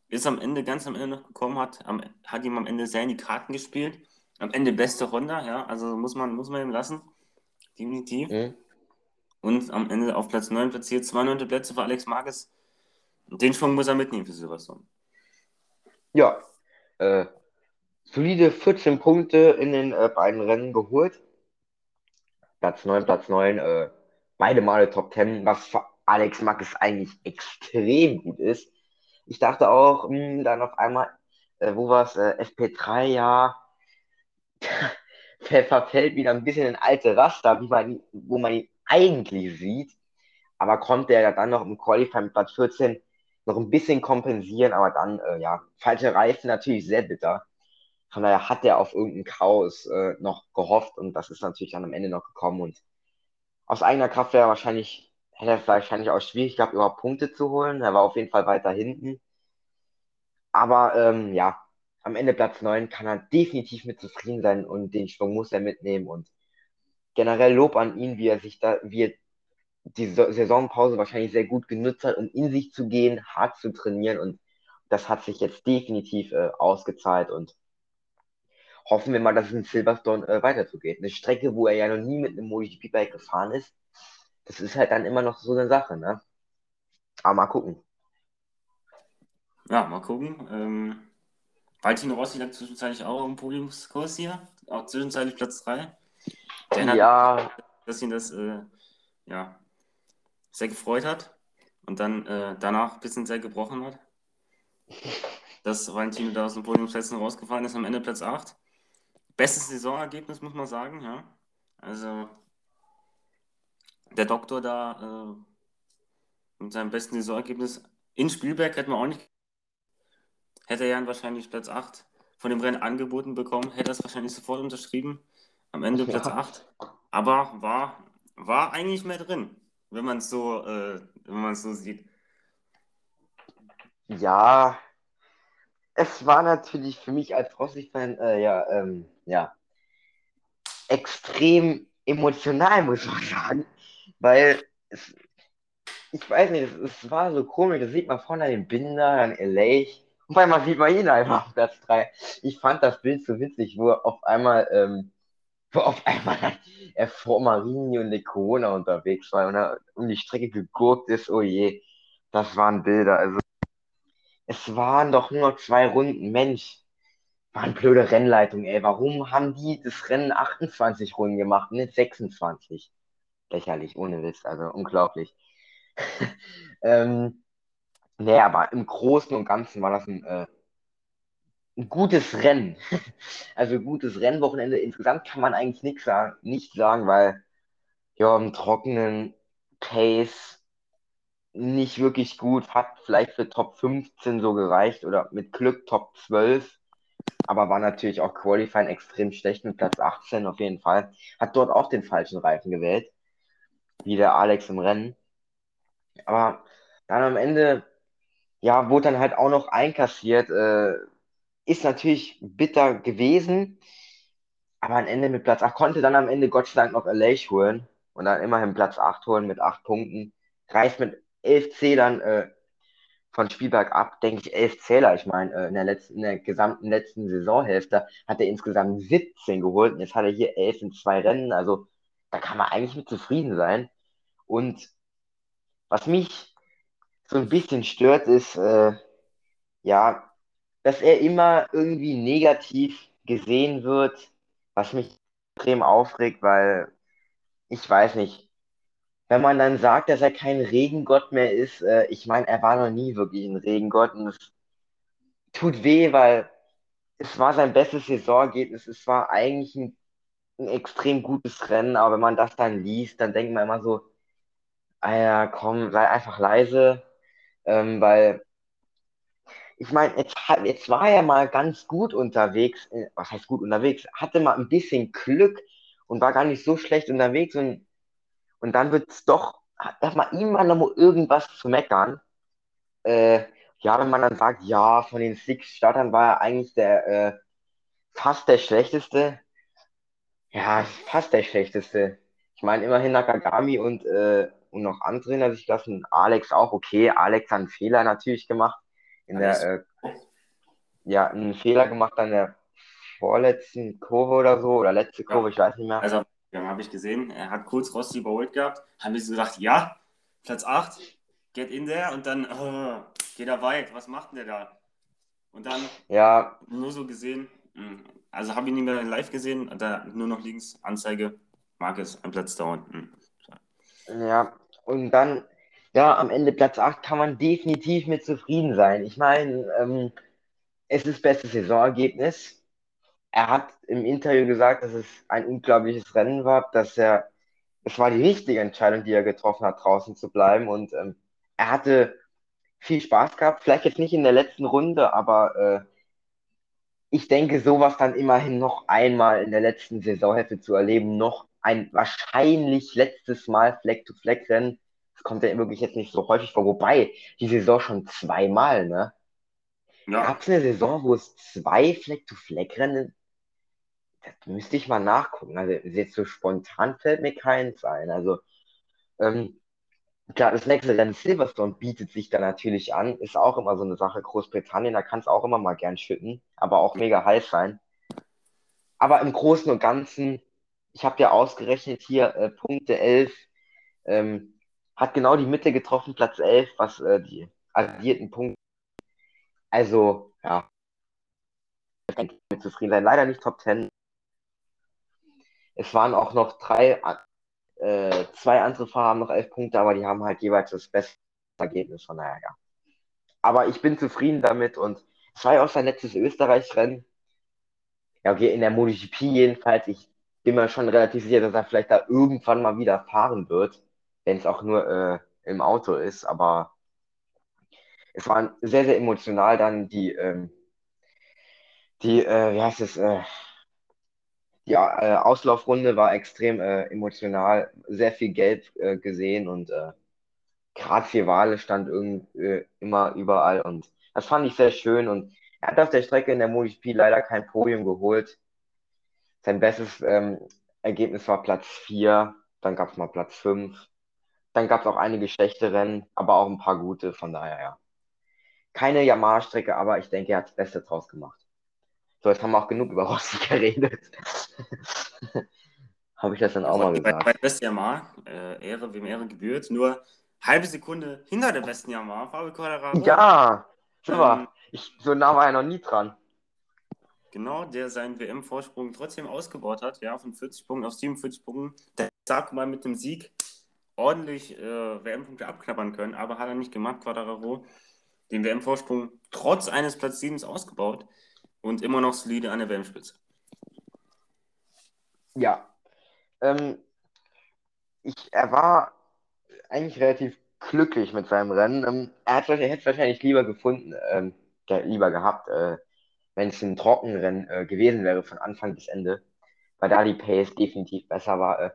Ist am Ende, ganz am Ende noch gekommen, hat, am, hat ihm am Ende sehr in die Karten gespielt. Am Ende beste Honda, ja, also muss man, muss man ihm lassen. Definitiv. Mhm. Und am Ende auf Platz 9 platziert, zwei neunte Plätze für Alex Marquez. Den Schwung muss er mitnehmen für Silverstone.
Ja, äh, solide 14 Punkte in den äh, beiden Rennen geholt. Platz 9, Platz 9, äh, beide Male Top 10, was für Alex Marquez eigentlich extrem gut ist. Ich dachte auch, mh, hm, dann auf einmal, äh, wo war es, äh, FP3, ja, verfällt wieder ein bisschen in alte Raster, wie man, wo man ihn eigentlich sieht. Aber konnte er dann noch im Qualifying mit Platz 14 noch ein bisschen kompensieren, aber dann, äh, ja, falsche Reifen natürlich sehr bitter. Von daher hat er auf irgendein Chaos äh, noch gehofft und das ist natürlich dann am Ende noch gekommen und aus eigener Kraft wäre er wahrscheinlich, hätte er wahrscheinlich auch schwierig gehabt, überhaupt Punkte zu holen. Er war auf jeden Fall weiter hinten. Aber ähm, ja, am Ende Platz 9 kann er definitiv mit zufrieden sein und den Schwung muss er mitnehmen und generell Lob an ihn, wie er sich da, wie er die Saisonpause wahrscheinlich sehr gut genutzt hat, um in sich zu gehen, hart zu trainieren und das hat sich jetzt definitiv äh, ausgezahlt und hoffen wir mal, dass es in Silverstone äh, weiterzugeht. Eine Strecke, wo er ja noch nie mit einem MotoGP-Bike gefahren ist, das ist halt dann immer noch so eine Sache, ne? Aber mal gucken.
Ja, mal gucken. Ähm, Valentino Rossi lag zwischenzeitlich auch im Podiumskurs hier, auch zwischenzeitlich Platz 3.
ja.
Hat, dass ihn das äh, ja, sehr gefreut hat und dann äh, danach ein bisschen sehr gebrochen hat. Dass Valentino da aus dem Podiumsplätzen rausgefallen ist, am Ende Platz 8. Bestes Saisonergebnis, muss man sagen, ja. Also der Doktor da äh, mit seinem besten Saisonergebnis in Spielberg hätte man auch nicht. Hätte er ja wahrscheinlich Platz 8 von dem Rennen angeboten bekommen, hätte er es wahrscheinlich sofort unterschrieben. Am Ende ja. Platz 8. Aber war, war eigentlich mehr drin, wenn man es so, äh, wenn man so sieht.
Ja, es war natürlich für mich als Rossi-Fan äh, ja, ähm, ja, extrem emotional, muss man sagen. Weil es, ich weiß nicht, es, es war so komisch, da sieht man vorne den Binder, dann LA und auf einmal sieht man ihn einfach auf Platz 3. Ich fand das Bild so witzig, wo auf einmal, ähm, wo auf einmal er vor Marini und Corona unterwegs war und er um die Strecke gegurkt ist, oh je, das waren Bilder. Also, es waren doch nur zwei Runden, Mensch. Eine blöde Rennleitung, ey. Warum haben die das Rennen 28 Runden gemacht, nicht 26? Lächerlich, ohne Witz, also unglaublich. ähm, nee, aber im Großen und Ganzen war das ein, äh, ein gutes Rennen. also gutes Rennwochenende. Insgesamt kann man eigentlich nichts sagen, nicht sagen, weil ja, im trockenen Pace nicht wirklich gut, hat vielleicht für Top 15 so gereicht oder mit Glück Top 12 aber war natürlich auch Qualifying extrem schlecht mit Platz 18 auf jeden Fall. Hat dort auch den falschen Reifen gewählt, wie der Alex im Rennen. Aber dann am Ende, ja, wurde dann halt auch noch einkassiert. Äh, ist natürlich bitter gewesen, aber am Ende mit Platz 8 konnte dann am Ende Gott sei Dank noch LA holen und dann immerhin Platz 8 holen mit 8 Punkten. Reicht mit 11 C dann äh, von Spielberg ab, denke ich, elf Zähler. Ich meine, äh, in, der in der gesamten letzten Saisonhälfte hat er insgesamt 17 geholt und jetzt hat er hier elf in zwei Rennen. Also da kann man eigentlich mit zufrieden sein. Und was mich so ein bisschen stört, ist, äh, ja, dass er immer irgendwie negativ gesehen wird, was mich extrem aufregt, weil ich weiß nicht, wenn man dann sagt, dass er kein Regengott mehr ist, äh, ich meine, er war noch nie wirklich ein Regengott und es tut weh, weil es war sein bestes Saisonergebnis. Es war eigentlich ein, ein extrem gutes Rennen, aber wenn man das dann liest, dann denkt man immer so, ah ja, komm, sei einfach leise, ähm, weil ich meine, jetzt, jetzt war er mal ganz gut unterwegs, äh, was heißt gut unterwegs, hatte mal ein bisschen Glück und war gar nicht so schlecht unterwegs und, und dann wird es doch, dass man ihm mal noch mal irgendwas zu meckern. Äh, ja, wenn man dann sagt, ja, von den six Startern war er eigentlich der äh, fast der schlechteste. Ja, fast der schlechteste. Ich meine, immerhin Nakagami und, äh, und noch andere hinter sich lassen. Alex auch, okay. Alex hat einen Fehler natürlich gemacht. In der, äh, ja, einen Fehler gemacht an der vorletzten Kurve oder so, oder letzte Kurve, ja. ich weiß nicht mehr.
Also, ja, habe ich gesehen, er hat kurz Rossi überholt gehabt. Haben wir so gedacht, ja, Platz 8, get in there und dann, oh, geht er weit, was macht denn der da? Und dann
ja.
nur so gesehen, hm, also habe ich nicht mehr live gesehen, da nur noch links Anzeige, Marcus ein Platz da unten.
Ja, und dann, ja, am Ende Platz 8 kann man definitiv mit zufrieden sein. Ich meine, ähm, es ist bestes Saisonergebnis. Er hat im Interview gesagt, dass es ein unglaubliches Rennen war, dass er, es war die richtige Entscheidung, die er getroffen hat, draußen zu bleiben und ähm, er hatte viel Spaß gehabt. Vielleicht jetzt nicht in der letzten Runde, aber äh, ich denke, sowas dann immerhin noch einmal in der letzten Saisonhälfte zu erleben, noch ein wahrscheinlich letztes Mal Fleck-to-Fleck-Rennen. Das kommt ja wirklich jetzt nicht so häufig vor. Wobei, die Saison schon zweimal, ne? Ja. Gab es eine Saison, wo es zwei Fleck-to-Fleck-Rennen das müsste ich mal nachgucken. Also jetzt so spontan fällt mir keins ein. Also ähm, Klar, das nächste Rennen Silverstone bietet sich da natürlich an. Ist auch immer so eine Sache. Großbritannien, da kann es auch immer mal gern schütten, aber auch mega heiß sein. Aber im Großen und Ganzen, ich habe ja ausgerechnet hier äh, Punkte 11, ähm, hat genau die Mitte getroffen, Platz 11, was äh, die addierten Punkte. Also, ja, ich mit zufrieden sein. Leider nicht Top 10. Es waren auch noch drei äh, zwei andere Fahrer haben noch elf Punkte, aber die haben halt jeweils das beste Ergebnis, von daher, ja. Aber ich bin zufrieden damit und es war ja auch sein letztes Österreich-Rennen. Ja, okay, in der MotoGP jedenfalls. Ich bin mir schon relativ sicher, dass er vielleicht da irgendwann mal wieder fahren wird, wenn es auch nur äh, im Auto ist. Aber es war sehr, sehr emotional dann die, ähm, die, äh, wie heißt es, äh, die äh, Auslaufrunde war extrem äh, emotional, sehr viel Gelb äh, gesehen und äh, gerade Wale stand irgend, äh, immer überall und das fand ich sehr schön und er hat auf der Strecke in der MotoGP leider kein Podium geholt. Sein bestes ähm, Ergebnis war Platz 4, dann gab es mal Platz 5, dann gab es auch einige schlechte Rennen, aber auch ein paar gute, von daher ja. Keine Yamaha-Strecke, aber ich denke, er hat das Beste draus gemacht. So, jetzt haben wir auch genug über Rossi geredet. Habe ich das dann auch mal gesagt.
Bei, bei beste Yamaha, äh, Ehre, wem Ehre gebührt, nur halbe Sekunde hinter der besten Yamaha, Fabio Quadraro.
Ja, super. Ähm, ich, so nah war er noch nie dran.
Genau, der seinen WM-Vorsprung trotzdem ausgebaut hat, ja, von 40 Punkten auf 47 Punkten. Der sag mal mit dem Sieg ordentlich äh, WM-Punkte abknabbern können, aber hat er nicht gemacht, Quadraro. Den WM-Vorsprung trotz eines Platz 7 ausgebaut und immer noch solide an der WM-Spitze.
Ja. Ähm, ich, er war eigentlich relativ glücklich mit seinem Rennen. Ähm, er, hat, er hätte es wahrscheinlich lieber gefunden, ähm, lieber gehabt, äh, wenn es ein Trockenrennen äh, gewesen wäre von Anfang bis Ende, weil da die Pace definitiv besser war. Äh,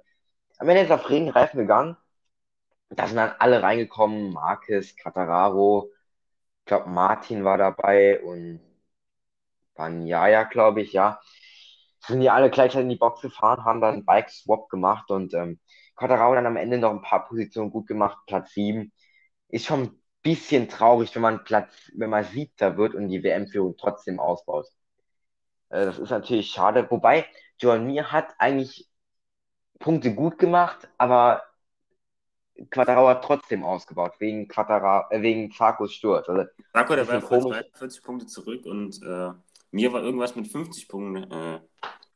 am Ende ist auf Regenreifen gegangen. Da sind dann alle reingekommen, Marquez, Quattararo, glaube Martin war dabei und Banyaya, glaube ich, ja sind ja alle gleichzeitig in die Box gefahren, haben dann Bike-Swap gemacht und ähm, dann am Ende noch ein paar Positionen gut gemacht, Platz 7. Ist schon ein bisschen traurig, wenn man Platz, wenn man Siebter wird und die WM-Führung trotzdem ausbaut. Äh, das ist natürlich schade. Wobei, Joan Mir hat eigentlich Punkte gut gemacht, aber Hat trotzdem ausgebaut, wegen Quattararo, äh, wegen Zarkos Sturz. Also,
Zarko, der war 40 Punkte zurück und äh, mir war irgendwas mit 50 Punkten, äh,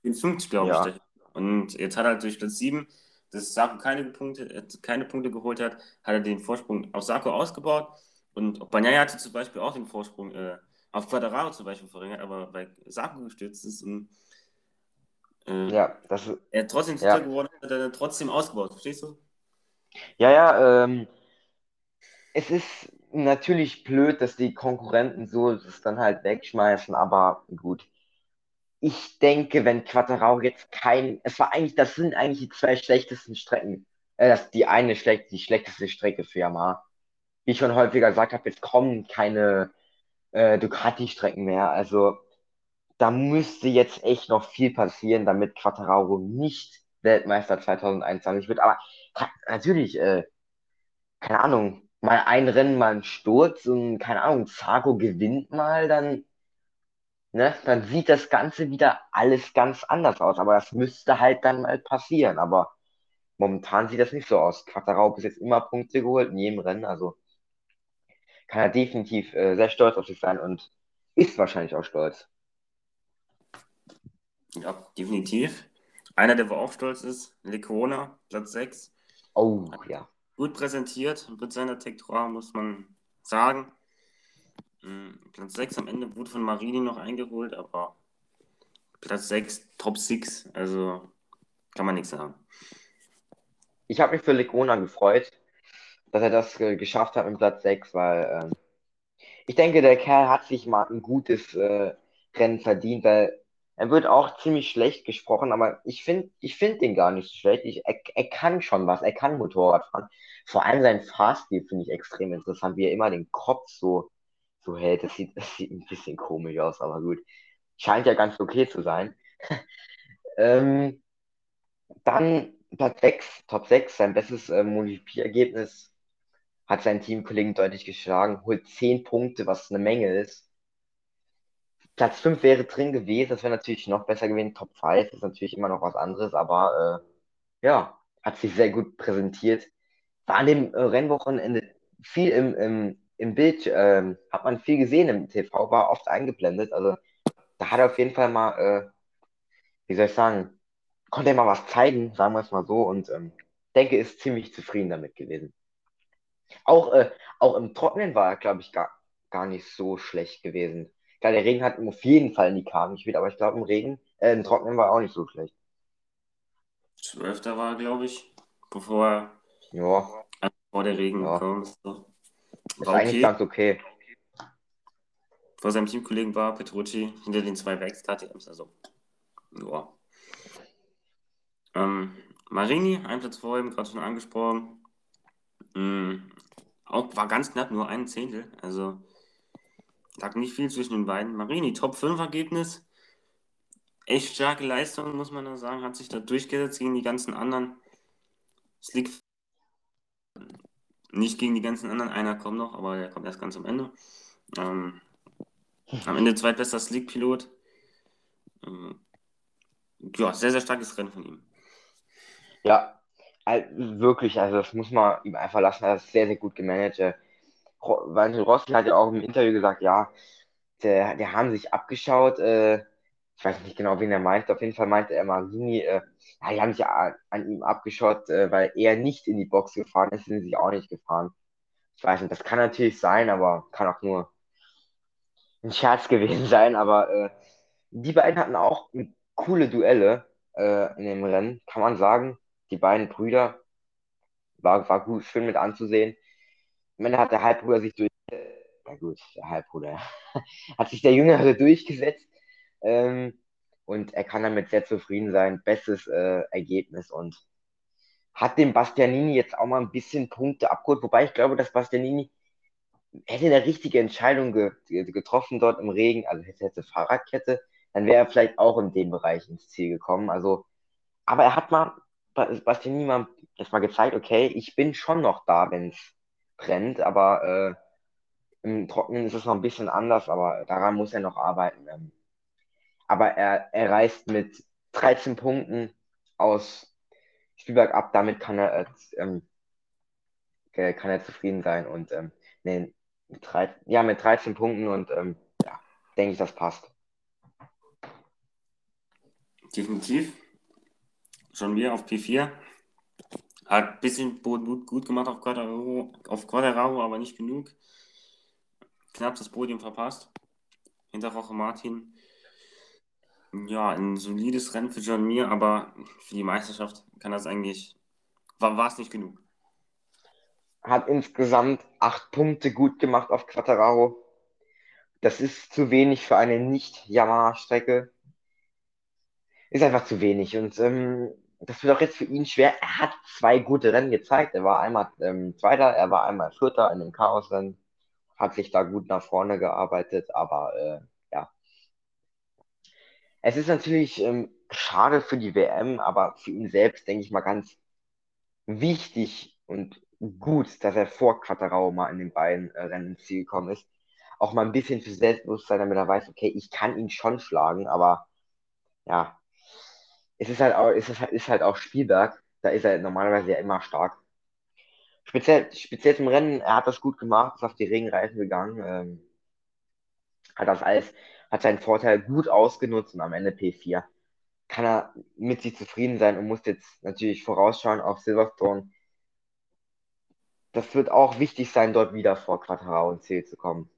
50 glaube ja. ich. Und jetzt hat er durch Platz 7 dass Sarko keine Punkte, äh, keine Punkte geholt hat, hat er den Vorsprung auf Sarko ausgebaut. Und Banyaya hatte zum Beispiel auch den Vorsprung äh, auf Quadraro zum Beispiel verringert, aber bei Sarko gestützt ist und
äh, ja, das
er trotzdem ja. geworden hat, er dann trotzdem ausgebaut, verstehst du?
Ja, ja, ähm, es ist natürlich blöd, dass die Konkurrenten so das dann halt wegschmeißen, aber gut. Ich denke, wenn Quattarao jetzt kein, es war eigentlich, das sind eigentlich die zwei schlechtesten Strecken, äh, das die eine schlecht, die schlechteste Strecke für Yamaha. Wie ich schon häufiger gesagt habe, jetzt kommen keine äh, Ducati-Strecken mehr, also da müsste jetzt echt noch viel passieren, damit Quattararo nicht Weltmeister 2021 wird. Aber natürlich, äh, keine Ahnung, mal ein Rennen, mal ein Sturz und keine Ahnung, Zago gewinnt mal, dann, ne, dann sieht das Ganze wieder alles ganz anders aus. Aber das müsste halt dann mal passieren. Aber momentan sieht das nicht so aus. Quattararo bis jetzt immer Punkte geholt in jedem Rennen, also kann er definitiv äh, sehr stolz auf sich sein und ist wahrscheinlich auch stolz.
Ja, definitiv. Einer, der auch stolz ist, Lecona, Platz 6.
Oh, ja.
Gut präsentiert mit seiner 3, muss man sagen. Hm, Platz 6 am Ende wurde von Marini noch eingeholt, aber Platz 6, Top 6, also kann man nichts sagen.
Ich habe mich für Lecona gefreut, dass er das äh, geschafft hat mit Platz 6, weil äh, ich denke, der Kerl hat sich mal ein gutes äh, Rennen verdient, weil er wird auch ziemlich schlecht gesprochen, aber ich finde ich find den gar nicht schlecht. Ich, er, er kann schon was, er kann Motorrad fahren. Vor allem sein Fahrstil finde ich extrem interessant, wie er immer den Kopf so, so hält. Das sieht, das sieht ein bisschen komisch aus, aber gut. Scheint ja ganz okay zu sein. ähm, dann Platz 6, Top 6, sein bestes äh, MotoGP-Ergebnis hat seinen Teamkollegen deutlich geschlagen, holt 10 Punkte, was eine Menge ist. Platz 5 wäre drin gewesen, das wäre natürlich noch besser gewesen. Top 5 ist natürlich immer noch was anderes, aber äh, ja, hat sich sehr gut präsentiert. War an dem äh, Rennwochenende viel im, im, im Bild, äh, hat man viel gesehen im TV, war oft eingeblendet. Also da hat er auf jeden Fall mal, äh, wie soll ich sagen, konnte er mal was zeigen, sagen wir es mal so, und ähm, denke, ist ziemlich zufrieden damit gewesen. Auch, äh, auch im Trocknen war er, glaube ich, gar, gar nicht so schlecht gewesen. Klar, der Regen hat auf jeden Fall in die Karten gespielt, aber ich glaube, im Regen, äh, im Trocknen war er auch nicht so schlecht.
Zwölfter war, glaube ich, bevor
ja.
vor der Regen
ja.
gekommen
ist. War ist eigentlich okay. ganz okay.
Vor seinem Teamkollegen war Petrucci hinter den zwei Werks KTMs, also ja. Ähm, Marini, ein Platz vor ihm, gerade schon angesprochen. Mhm. Auch, war ganz knapp, nur ein Zehntel. Also Lag nicht viel zwischen den beiden. Marini, Top 5 Ergebnis. Echt starke Leistung, muss man da sagen. Hat sich da durchgesetzt gegen die ganzen anderen. Es liegt nicht gegen die ganzen anderen. Einer kommt noch, aber der kommt erst ganz am Ende. Ähm, am Ende zweitbester Slick-Pilot. Ähm, ja, sehr, sehr starkes Rennen von ihm.
Ja, wirklich, also das muss man ihm einfach lassen. Er ist sehr, sehr gut gemanagt Rossi hat ja auch im Interview gesagt, ja, der, der haben sich abgeschaut, äh, ich weiß nicht genau, wen er meint, auf jeden Fall meinte er Marini, äh, ja, die haben sich an, an ihm abgeschaut, äh, weil er nicht in die Box gefahren ist, sind sie auch nicht gefahren. Ich weiß nicht, das kann natürlich sein, aber kann auch nur ein Scherz gewesen sein, aber äh, die beiden hatten auch coole Duelle äh, in dem Rennen, kann man sagen. Die beiden Brüder war, war gut, schön mit anzusehen. Ende hat der Halbbruder sich durch, äh, na gut, der Halbbruder, hat sich der Jüngere durchgesetzt ähm, und er kann damit sehr zufrieden sein. Bestes äh, Ergebnis und hat dem Bastianini jetzt auch mal ein bisschen Punkte abgeholt, wobei ich glaube, dass Bastianini hätte eine richtige Entscheidung ge getroffen dort im Regen, also hätte, hätte Fahrradkette, dann wäre er vielleicht auch in dem Bereich ins Ziel gekommen. Also, aber er hat mal Bastianini mal erstmal gezeigt, okay, ich bin schon noch da, wenn es brennt, aber äh, im Trockenen ist es noch ein bisschen anders, aber daran muss er noch arbeiten. Ähm. Aber er, er reist mit 13 Punkten aus Spielberg ab, damit kann er, äh, ähm, kann er zufrieden sein und ähm, nee, mit 13, ja, mit 13 Punkten und ähm, ja, denke ich, das passt.
Definitiv. Schon wir auf P4. Hat ein bisschen Boden gut gemacht auf Quadraro, auf Quadraro, aber nicht genug. Knapp das Podium verpasst. Hinter Roche Martin. Ja, ein solides Rennen für John Mir, aber für die Meisterschaft kann das eigentlich. War es nicht genug.
Hat insgesamt acht Punkte gut gemacht auf Quattararo. Das ist zu wenig für eine Nicht-Yamaha-Strecke. Ist einfach zu wenig. Und ähm, das wird auch jetzt für ihn schwer. Er hat zwei gute Rennen gezeigt. Er war einmal ähm, Zweiter, er war einmal Vierter in dem Chaos-Rennen. Hat sich da gut nach vorne gearbeitet, aber äh, ja. Es ist natürlich ähm, schade für die WM, aber für ihn selbst, denke ich mal, ganz wichtig und gut, dass er vor Quattarao mal in den beiden äh, Rennen ins Ziel gekommen ist. Auch mal ein bisschen für Selbstbewusstsein, damit er weiß, okay, ich kann ihn schon schlagen, aber ja, es ist halt auch, ist, ist halt auch Spielberg. Da ist er normalerweise ja immer stark. Speziell, speziell zum Rennen, er hat das gut gemacht, ist auf die Regenreifen gegangen, ähm, hat das alles, hat seinen Vorteil gut ausgenutzt und am Ende P4 kann er mit sich zufrieden sein und muss jetzt natürlich vorausschauen auf Silverstone. Das wird auch wichtig sein, dort wieder vor Quattrao und Ziel zu kommen.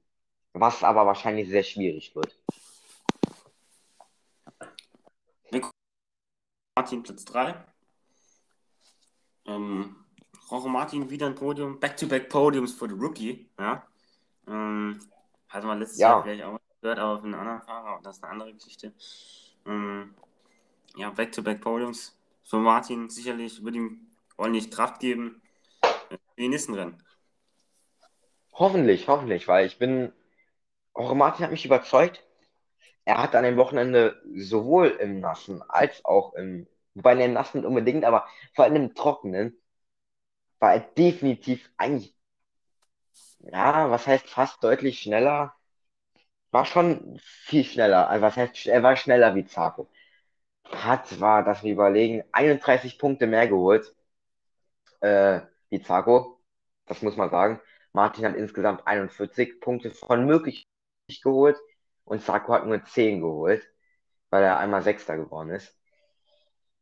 Was aber wahrscheinlich sehr schwierig wird.
Martin Platz 3. Ähm, Roche Martin wieder ein Podium. Back-to-back-Podiums für den Rookie. Ja. Ähm, hatte man letztes ja. Jahr vielleicht auch gehört, aber für einen anderen Fahrer. Das ist eine andere Geschichte. Ähm, ja, Back-to-back-Podiums für Martin sicherlich wird ihm ordentlich Kraft geben in den nächsten Rennen.
Hoffentlich, hoffentlich, weil ich bin. Roche Martin hat mich überzeugt er hat an dem Wochenende sowohl im Nassen als auch im, wobei in dem Nassen unbedingt, aber vor allem im Trockenen, war er definitiv eigentlich, ja, was heißt fast deutlich schneller? War schon viel schneller. Also was heißt, er war schneller wie Zarko. Hat, war, dass wir überlegen, 31 Punkte mehr geholt, äh, wie Zarko. Das muss man sagen. Martin hat insgesamt 41 Punkte von möglich geholt und Sarko hat nur 10 geholt, weil er einmal Sechster geworden ist.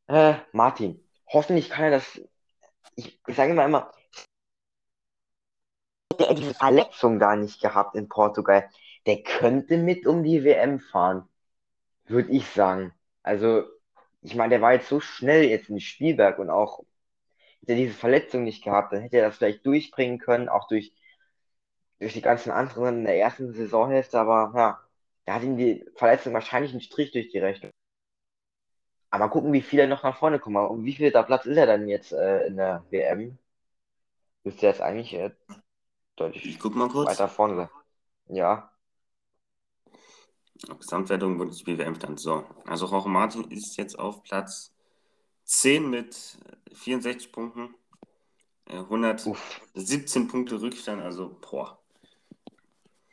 Äh, Martin, hoffentlich kann er das. Ich, ich sage immer hätte er diese Verletzung gar nicht gehabt in Portugal, der könnte mit um die WM fahren, würde ich sagen. Also, ich meine, der war jetzt so schnell jetzt in Spielberg und auch hätte er diese Verletzung nicht gehabt, dann hätte er das vielleicht durchbringen können, auch durch, durch die ganzen anderen in der ersten Saisonhälfte, aber ja, da hat ihm die Verletzung wahrscheinlich einen Strich durch die Rechnung. Aber gucken, wie viel er noch nach vorne kommt. Und wie viel da Platz ist er dann jetzt äh, in der WM? Müsste er jetzt eigentlich äh, deutlich
ich guck mal kurz.
weiter vorne sein. Ja.
Gesamtwertung Bundesliga WM-Stand. So, also Jorge Martin ist jetzt auf Platz 10 mit 64 Punkten. 117 Uff. Punkte Rückstand, also boah.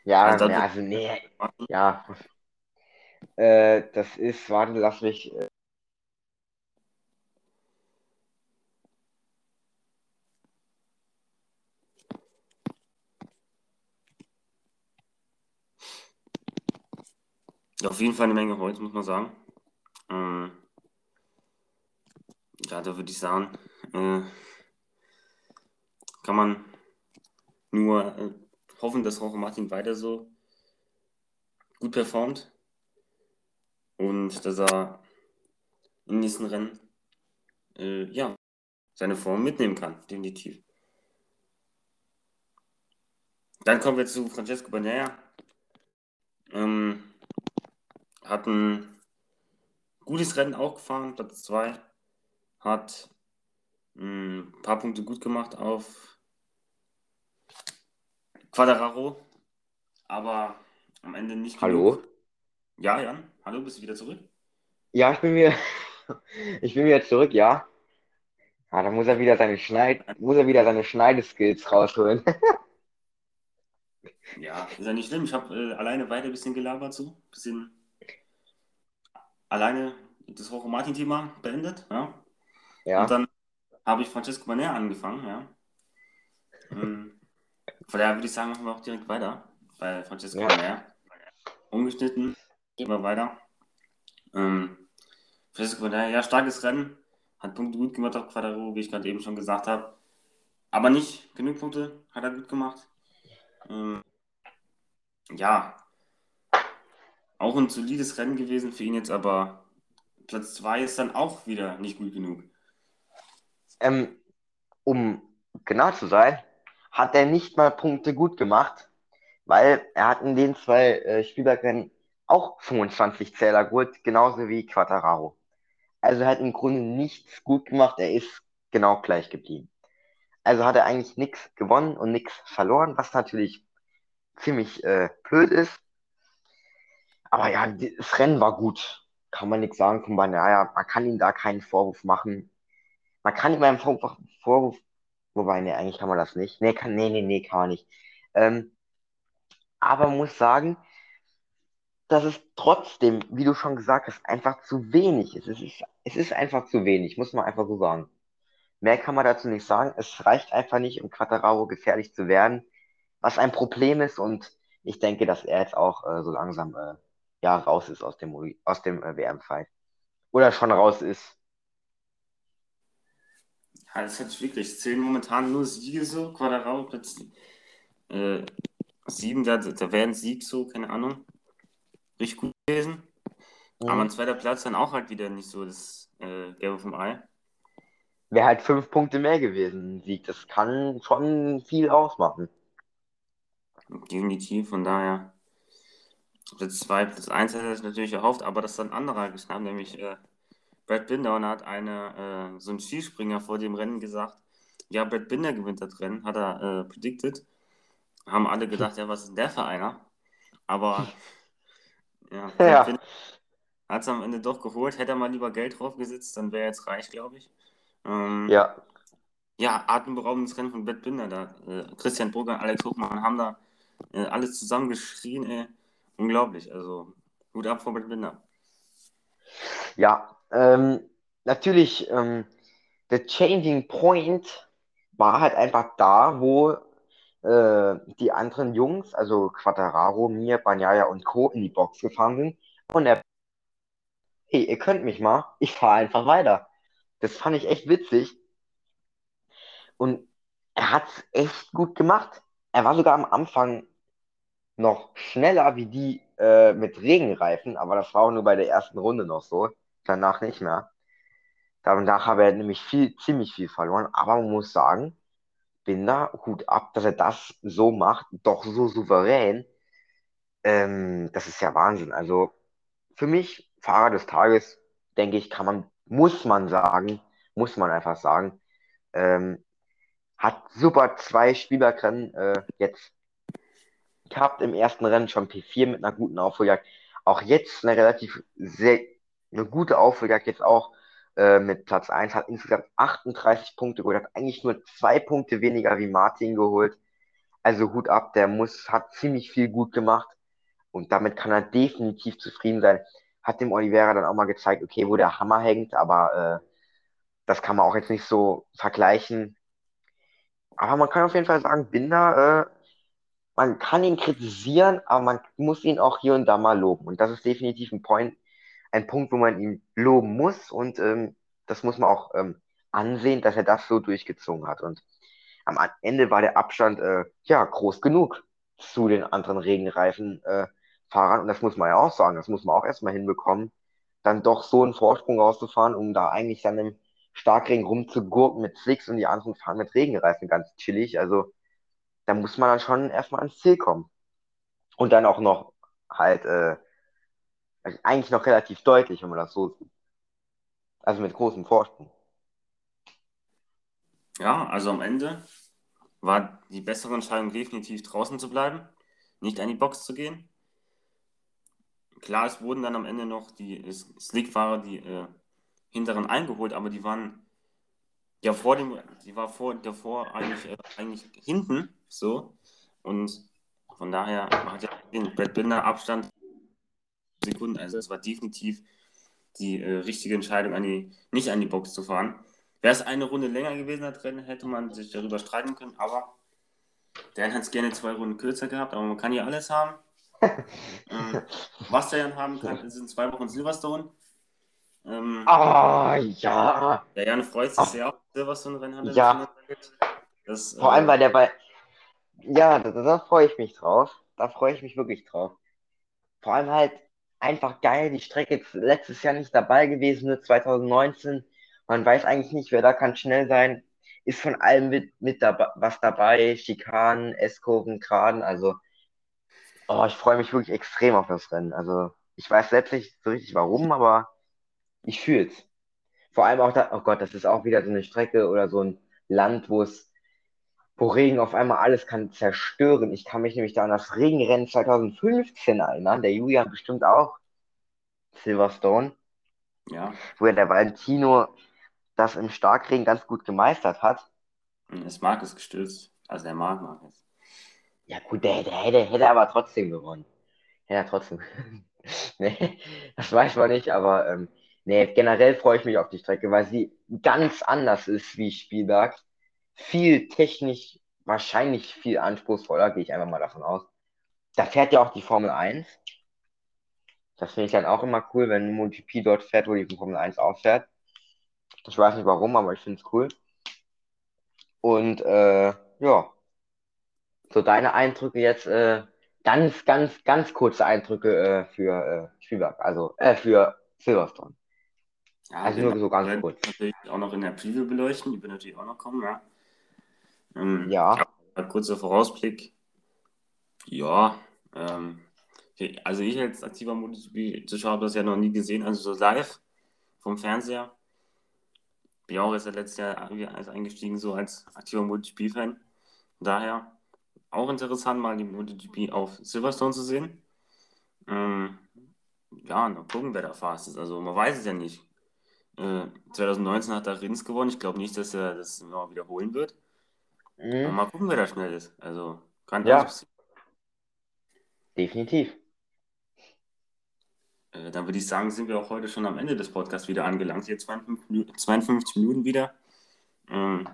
Ja, also, nee, also nee. Ja. Äh, das ist, warte, lass mich. Äh,
Auf jeden Fall eine Menge Holz, muss man sagen. Ähm, ja, da würde ich sagen, äh, kann man nur äh, hoffen, dass Jorge Martin weiter so gut performt und dass er im nächsten Rennen äh, ja, seine Form mitnehmen kann, definitiv. Dann kommen wir zu Francesco Bagnaia. Ähm, hat ein gutes Rennen auch gefahren, Platz 2. Hat ein paar Punkte gut gemacht auf Quadraro, aber am Ende nicht.
Hallo?
Genug. Ja, Jan, hallo, bist du wieder zurück?
Ja, ich bin wieder, ich bin wieder zurück, ja. Ah, da muss er wieder seine Schneid, muss er wieder seine Schneideskills rausholen.
ja, ist ja nicht schlimm. Ich habe äh, alleine weiter ein bisschen gelabert so, bisschen alleine das Roche Martin-Thema beendet, ja. ja. Und dann habe ich Francesco Maner angefangen, ja. Ähm, von daher würde ich sagen, machen wir auch direkt weiter. Bei Francesco ja. Mehr. Umgeschnitten. Gehen wir weiter. Ähm, Francesco Corner, ja, starkes Rennen. hat Punkte gut gemacht auf Quadraro, wie ich gerade eben schon gesagt habe. Aber nicht genug Punkte hat er gut gemacht. Ähm, ja, auch ein solides Rennen gewesen für ihn jetzt, aber Platz 2 ist dann auch wieder nicht gut genug.
Ähm, um genau zu sein, hat er nicht mal Punkte gut gemacht, weil er hat in den zwei äh, Spielbergrennen auch 25 Zähler geholt, genauso wie Quattararo. Also er hat im Grunde nichts gut gemacht, er ist genau gleich geblieben. Also hat er eigentlich nichts gewonnen und nichts verloren, was natürlich ziemlich äh, blöd ist. Aber ja, das Rennen war gut. Kann man nichts sagen von Banaya. Man kann ihm da keinen Vorwurf machen. Man kann ihm einen Vorwurf, Vorwurf wobei, nee, eigentlich kann man das nicht. Nee, kann, nee, nee, nee, kann man nicht. Ähm, aber man muss sagen, dass es trotzdem, wie du schon gesagt hast, einfach zu wenig ist. Es ist, es ist einfach zu wenig, muss man einfach so sagen. Mehr kann man dazu nicht sagen. Es reicht einfach nicht, um Quattararo gefährlich zu werden, was ein Problem ist. Und ich denke, dass er jetzt auch äh, so langsam äh, ja, raus ist aus dem, aus dem äh, WM-Fight. Oder schon raus ist.
Ja, das ist wirklich. zählen momentan nur Siege so. Quadraro Platz äh, sieben, da, da wäre ein Sieg so, keine Ahnung. Richtig gut gewesen. Mhm. Aber ein zweiter Platz dann auch halt wieder nicht so das äh, Gelbe vom Ei.
Wäre halt fünf Punkte mehr gewesen, ein Sieg. Das kann schon viel ausmachen.
Definitiv, von daher. Platz 2, Platz 1 hätte ich natürlich erhofft, aber das ist ein anderer geschnappt, nämlich äh, Brad Binder und hat eine, äh, so ein Skispringer vor dem Rennen gesagt, ja, Brad Binder gewinnt das Rennen, hat er äh, predicted. Haben alle gedacht, ja, was ist denn der für einer? Aber ja, ja. hat es am Ende doch geholt. Hätte er mal lieber Geld draufgesetzt, dann wäre er jetzt reich, glaube ich. Ähm,
ja.
Ja, atemberaubendes Rennen von Brad Binder. Da, äh, Christian Brugger und Alex Hochmann haben da äh, alles zusammen geschrien, ey. Unglaublich. Also, gut ab von Brad Binder.
Ja, ähm, natürlich, ähm, der Changing Point war halt einfach da, wo äh, die anderen Jungs, also Quattararo, Mir, Banyaya und Co. in die Box gefahren sind. Und er, hey, ihr könnt mich mal, ich fahre einfach weiter. Das fand ich echt witzig. Und er hat es echt gut gemacht. Er war sogar am Anfang noch schneller wie die äh, mit Regenreifen, aber das war auch nur bei der ersten Runde noch so danach nicht mehr. Danach habe er nämlich viel, ziemlich viel verloren, aber man muss sagen, Binder, Hut ab, dass er das so macht, doch so souverän. Ähm, das ist ja Wahnsinn. Also für mich, Fahrer des Tages, denke ich, kann man, muss man sagen, muss man einfach sagen, ähm, hat super zwei Spielerrennen äh, jetzt gehabt im ersten Rennen schon P4 mit einer guten Aufholjagd. Auch jetzt eine relativ sehr eine gute Aufholjagd jetzt auch äh, mit Platz 1, hat insgesamt 38 Punkte geholt, hat eigentlich nur zwei Punkte weniger wie Martin geholt. Also Hut ab, der muss, hat ziemlich viel gut gemacht und damit kann er definitiv zufrieden sein. Hat dem Oliveira dann auch mal gezeigt, okay, wo der Hammer hängt, aber äh, das kann man auch jetzt nicht so vergleichen. Aber man kann auf jeden Fall sagen, Binder, äh, man kann ihn kritisieren, aber man muss ihn auch hier und da mal loben. Und das ist definitiv ein Point, ein Punkt, wo man ihn loben muss und ähm, das muss man auch ähm, ansehen, dass er das so durchgezogen hat. Und am Ende war der Abstand äh, ja groß genug zu den anderen Regenreifen-Fahrern äh, und das muss man ja auch sagen, das muss man auch erstmal hinbekommen, dann doch so einen Vorsprung rauszufahren, um da eigentlich dann im Starkregen rumzugurken mit Slicks und die anderen fahren mit Regenreifen ganz chillig. Also da muss man dann schon erstmal ans Ziel kommen. Und dann auch noch halt äh, also eigentlich noch relativ deutlich, wenn man das so sieht. Also mit großem Vorsprung.
Ja, also am Ende war die bessere Entscheidung definitiv draußen zu bleiben, nicht an die Box zu gehen. Klar, es wurden dann am Ende noch die Slick-Fahrer, die äh, hinteren eingeholt, aber die waren ja vor dem, die war vor davor eigentlich, äh, eigentlich hinten so und von daher hat ja den Brad Binder Abstand Sekunden. Also es war definitiv die äh, richtige Entscheidung, an die, nicht an die Box zu fahren. Wäre es eine Runde länger gewesen da drin, hätte man sich darüber streiten können, aber der hat es gerne zwei Runden kürzer gehabt, aber man kann ja alles haben. ähm, was der dann haben kann, sind zwei Wochen Silverstone. Ähm,
Ah, ja.
der Jan freut sich
Ach.
sehr auf Silverstone-Rennen, er
Ja.
Das,
Vor allem,
äh,
weil der bei. Ja, da, da freue ich mich drauf. Da freue ich mich wirklich drauf. Vor allem halt einfach geil, die Strecke ist letztes Jahr nicht dabei gewesen, nur 2019. Man weiß eigentlich nicht, wer da kann schnell sein. Ist von allem mit, mit dabei, was dabei. Schikanen, S-Kurven, Geraden. Also, oh, ich freue mich wirklich extrem auf das Rennen. Also, ich weiß selbst nicht so richtig warum, aber ich fühle es. Vor allem auch da, oh Gott, das ist auch wieder so eine Strecke oder so ein Land, wo es, wo Regen auf einmal alles kann zerstören. Ich kann mich nämlich da an das Regenrennen 2015 erinnern, der Julian bestimmt auch, Silverstone,
ja,
wo ja der Valentino das im Starkregen ganz gut gemeistert hat.
ist Markus gestürzt. Also der mag Markus.
Ja gut, der, der hätte, hätte aber trotzdem gewonnen. Hätte er trotzdem. nee, das weiß man nicht, aber ähm, nee, generell freue ich mich auf die Strecke, weil sie ganz anders ist wie Spielberg. Viel technisch, wahrscheinlich viel anspruchsvoller, gehe ich einfach mal davon aus. Da fährt ja auch die Formel 1. Das finde ich dann auch immer cool, wenn MotoGP dort fährt, wo die Formel 1 auffährt. Ich weiß nicht warum, aber ich finde es cool. Und äh, ja, so deine Eindrücke jetzt, äh, ganz, ganz, ganz kurze Eindrücke äh, für äh, Spielberg, also äh, für Silverstone.
Ja,
Also nur so ganz kurz.
natürlich auch noch in der Preview beleuchten, die wird natürlich auch noch kommen, ja. Ähm,
Ja,
kurzer Vorausblick. Ja, ähm, also ich als aktiver MotoGP-Zuschauer habe das ja noch nie gesehen, also so live vom Fernseher. Bin auch erst letztes Jahr eingestiegen, so als aktiver MotoGP-Fan. Daher auch interessant, mal die MotoGP auf Silverstone zu sehen. Ähm, ja, mal gucken, wer da fast ist. Also man weiß es ja nicht. Äh, 2019 hat er Rins gewonnen. Ich glaube nicht, dass er das wiederholen wird.
Mhm.
mal gucken, wer da schnell ist. Also kann
Ja.
passieren.
definitiv.
Äh, dann würde ich sagen, sind wir auch heute schon am Ende des Podcasts wieder angelangt. Hier 52 Minuten, 52 Minuten wieder. Ähm,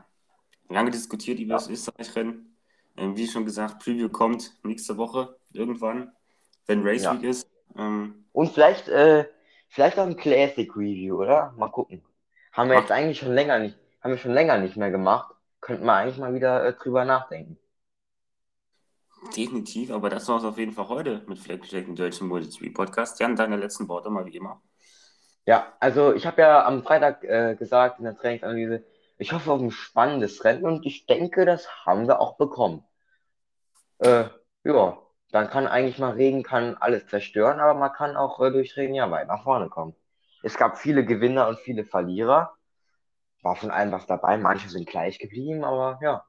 lange diskutiert über
Ja.
das Österreich-Rennen. Ähm, wie schon gesagt, Preview kommt nächste Woche irgendwann, wenn Race
Ja.
Week ist. Ähm,
Und vielleicht, äh, vielleicht auch ein Classic Review, oder? Mal gucken. Haben wir
Ach.
jetzt eigentlich schon länger nicht, haben wir schon länger nicht mehr gemacht. Könnten wir eigentlich mal wieder äh, drüber nachdenken.
definitiv, aber das war es auf jeden Fall heute mit Fleckcheck, dem deutschen MotoGP-Podcast. Jan, deine letzten Worte mal wie immer.
Ja, also ich habe ja am Freitag äh, gesagt in der Trainingsanalyse, ich hoffe auf ein spannendes Rennen und ich denke, das haben wir auch bekommen. Äh, ja, dann kann eigentlich mal Regen kann alles zerstören, aber man kann auch äh, durch Regen ja weit nach vorne kommen. Es gab viele Gewinner und viele Verlierer. War von allem was dabei. Manche sind gleich geblieben, aber ja.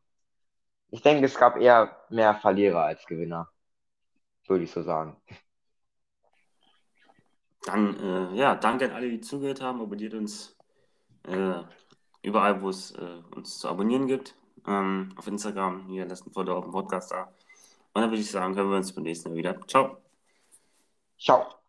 Ich denke, es gab eher mehr Verlierer als Gewinner. Würde ich so sagen.
Dann, äh, ja, danke an alle, die zugehört haben. Abonniert uns äh, überall, wo es äh, uns zu abonnieren gibt. Ähm, auf Instagram, hier lasst ein Follow auf dem Podcast da. Und dann würde ich sagen, hören wir uns beim nächsten Mal wieder. Ciao.
Ciao.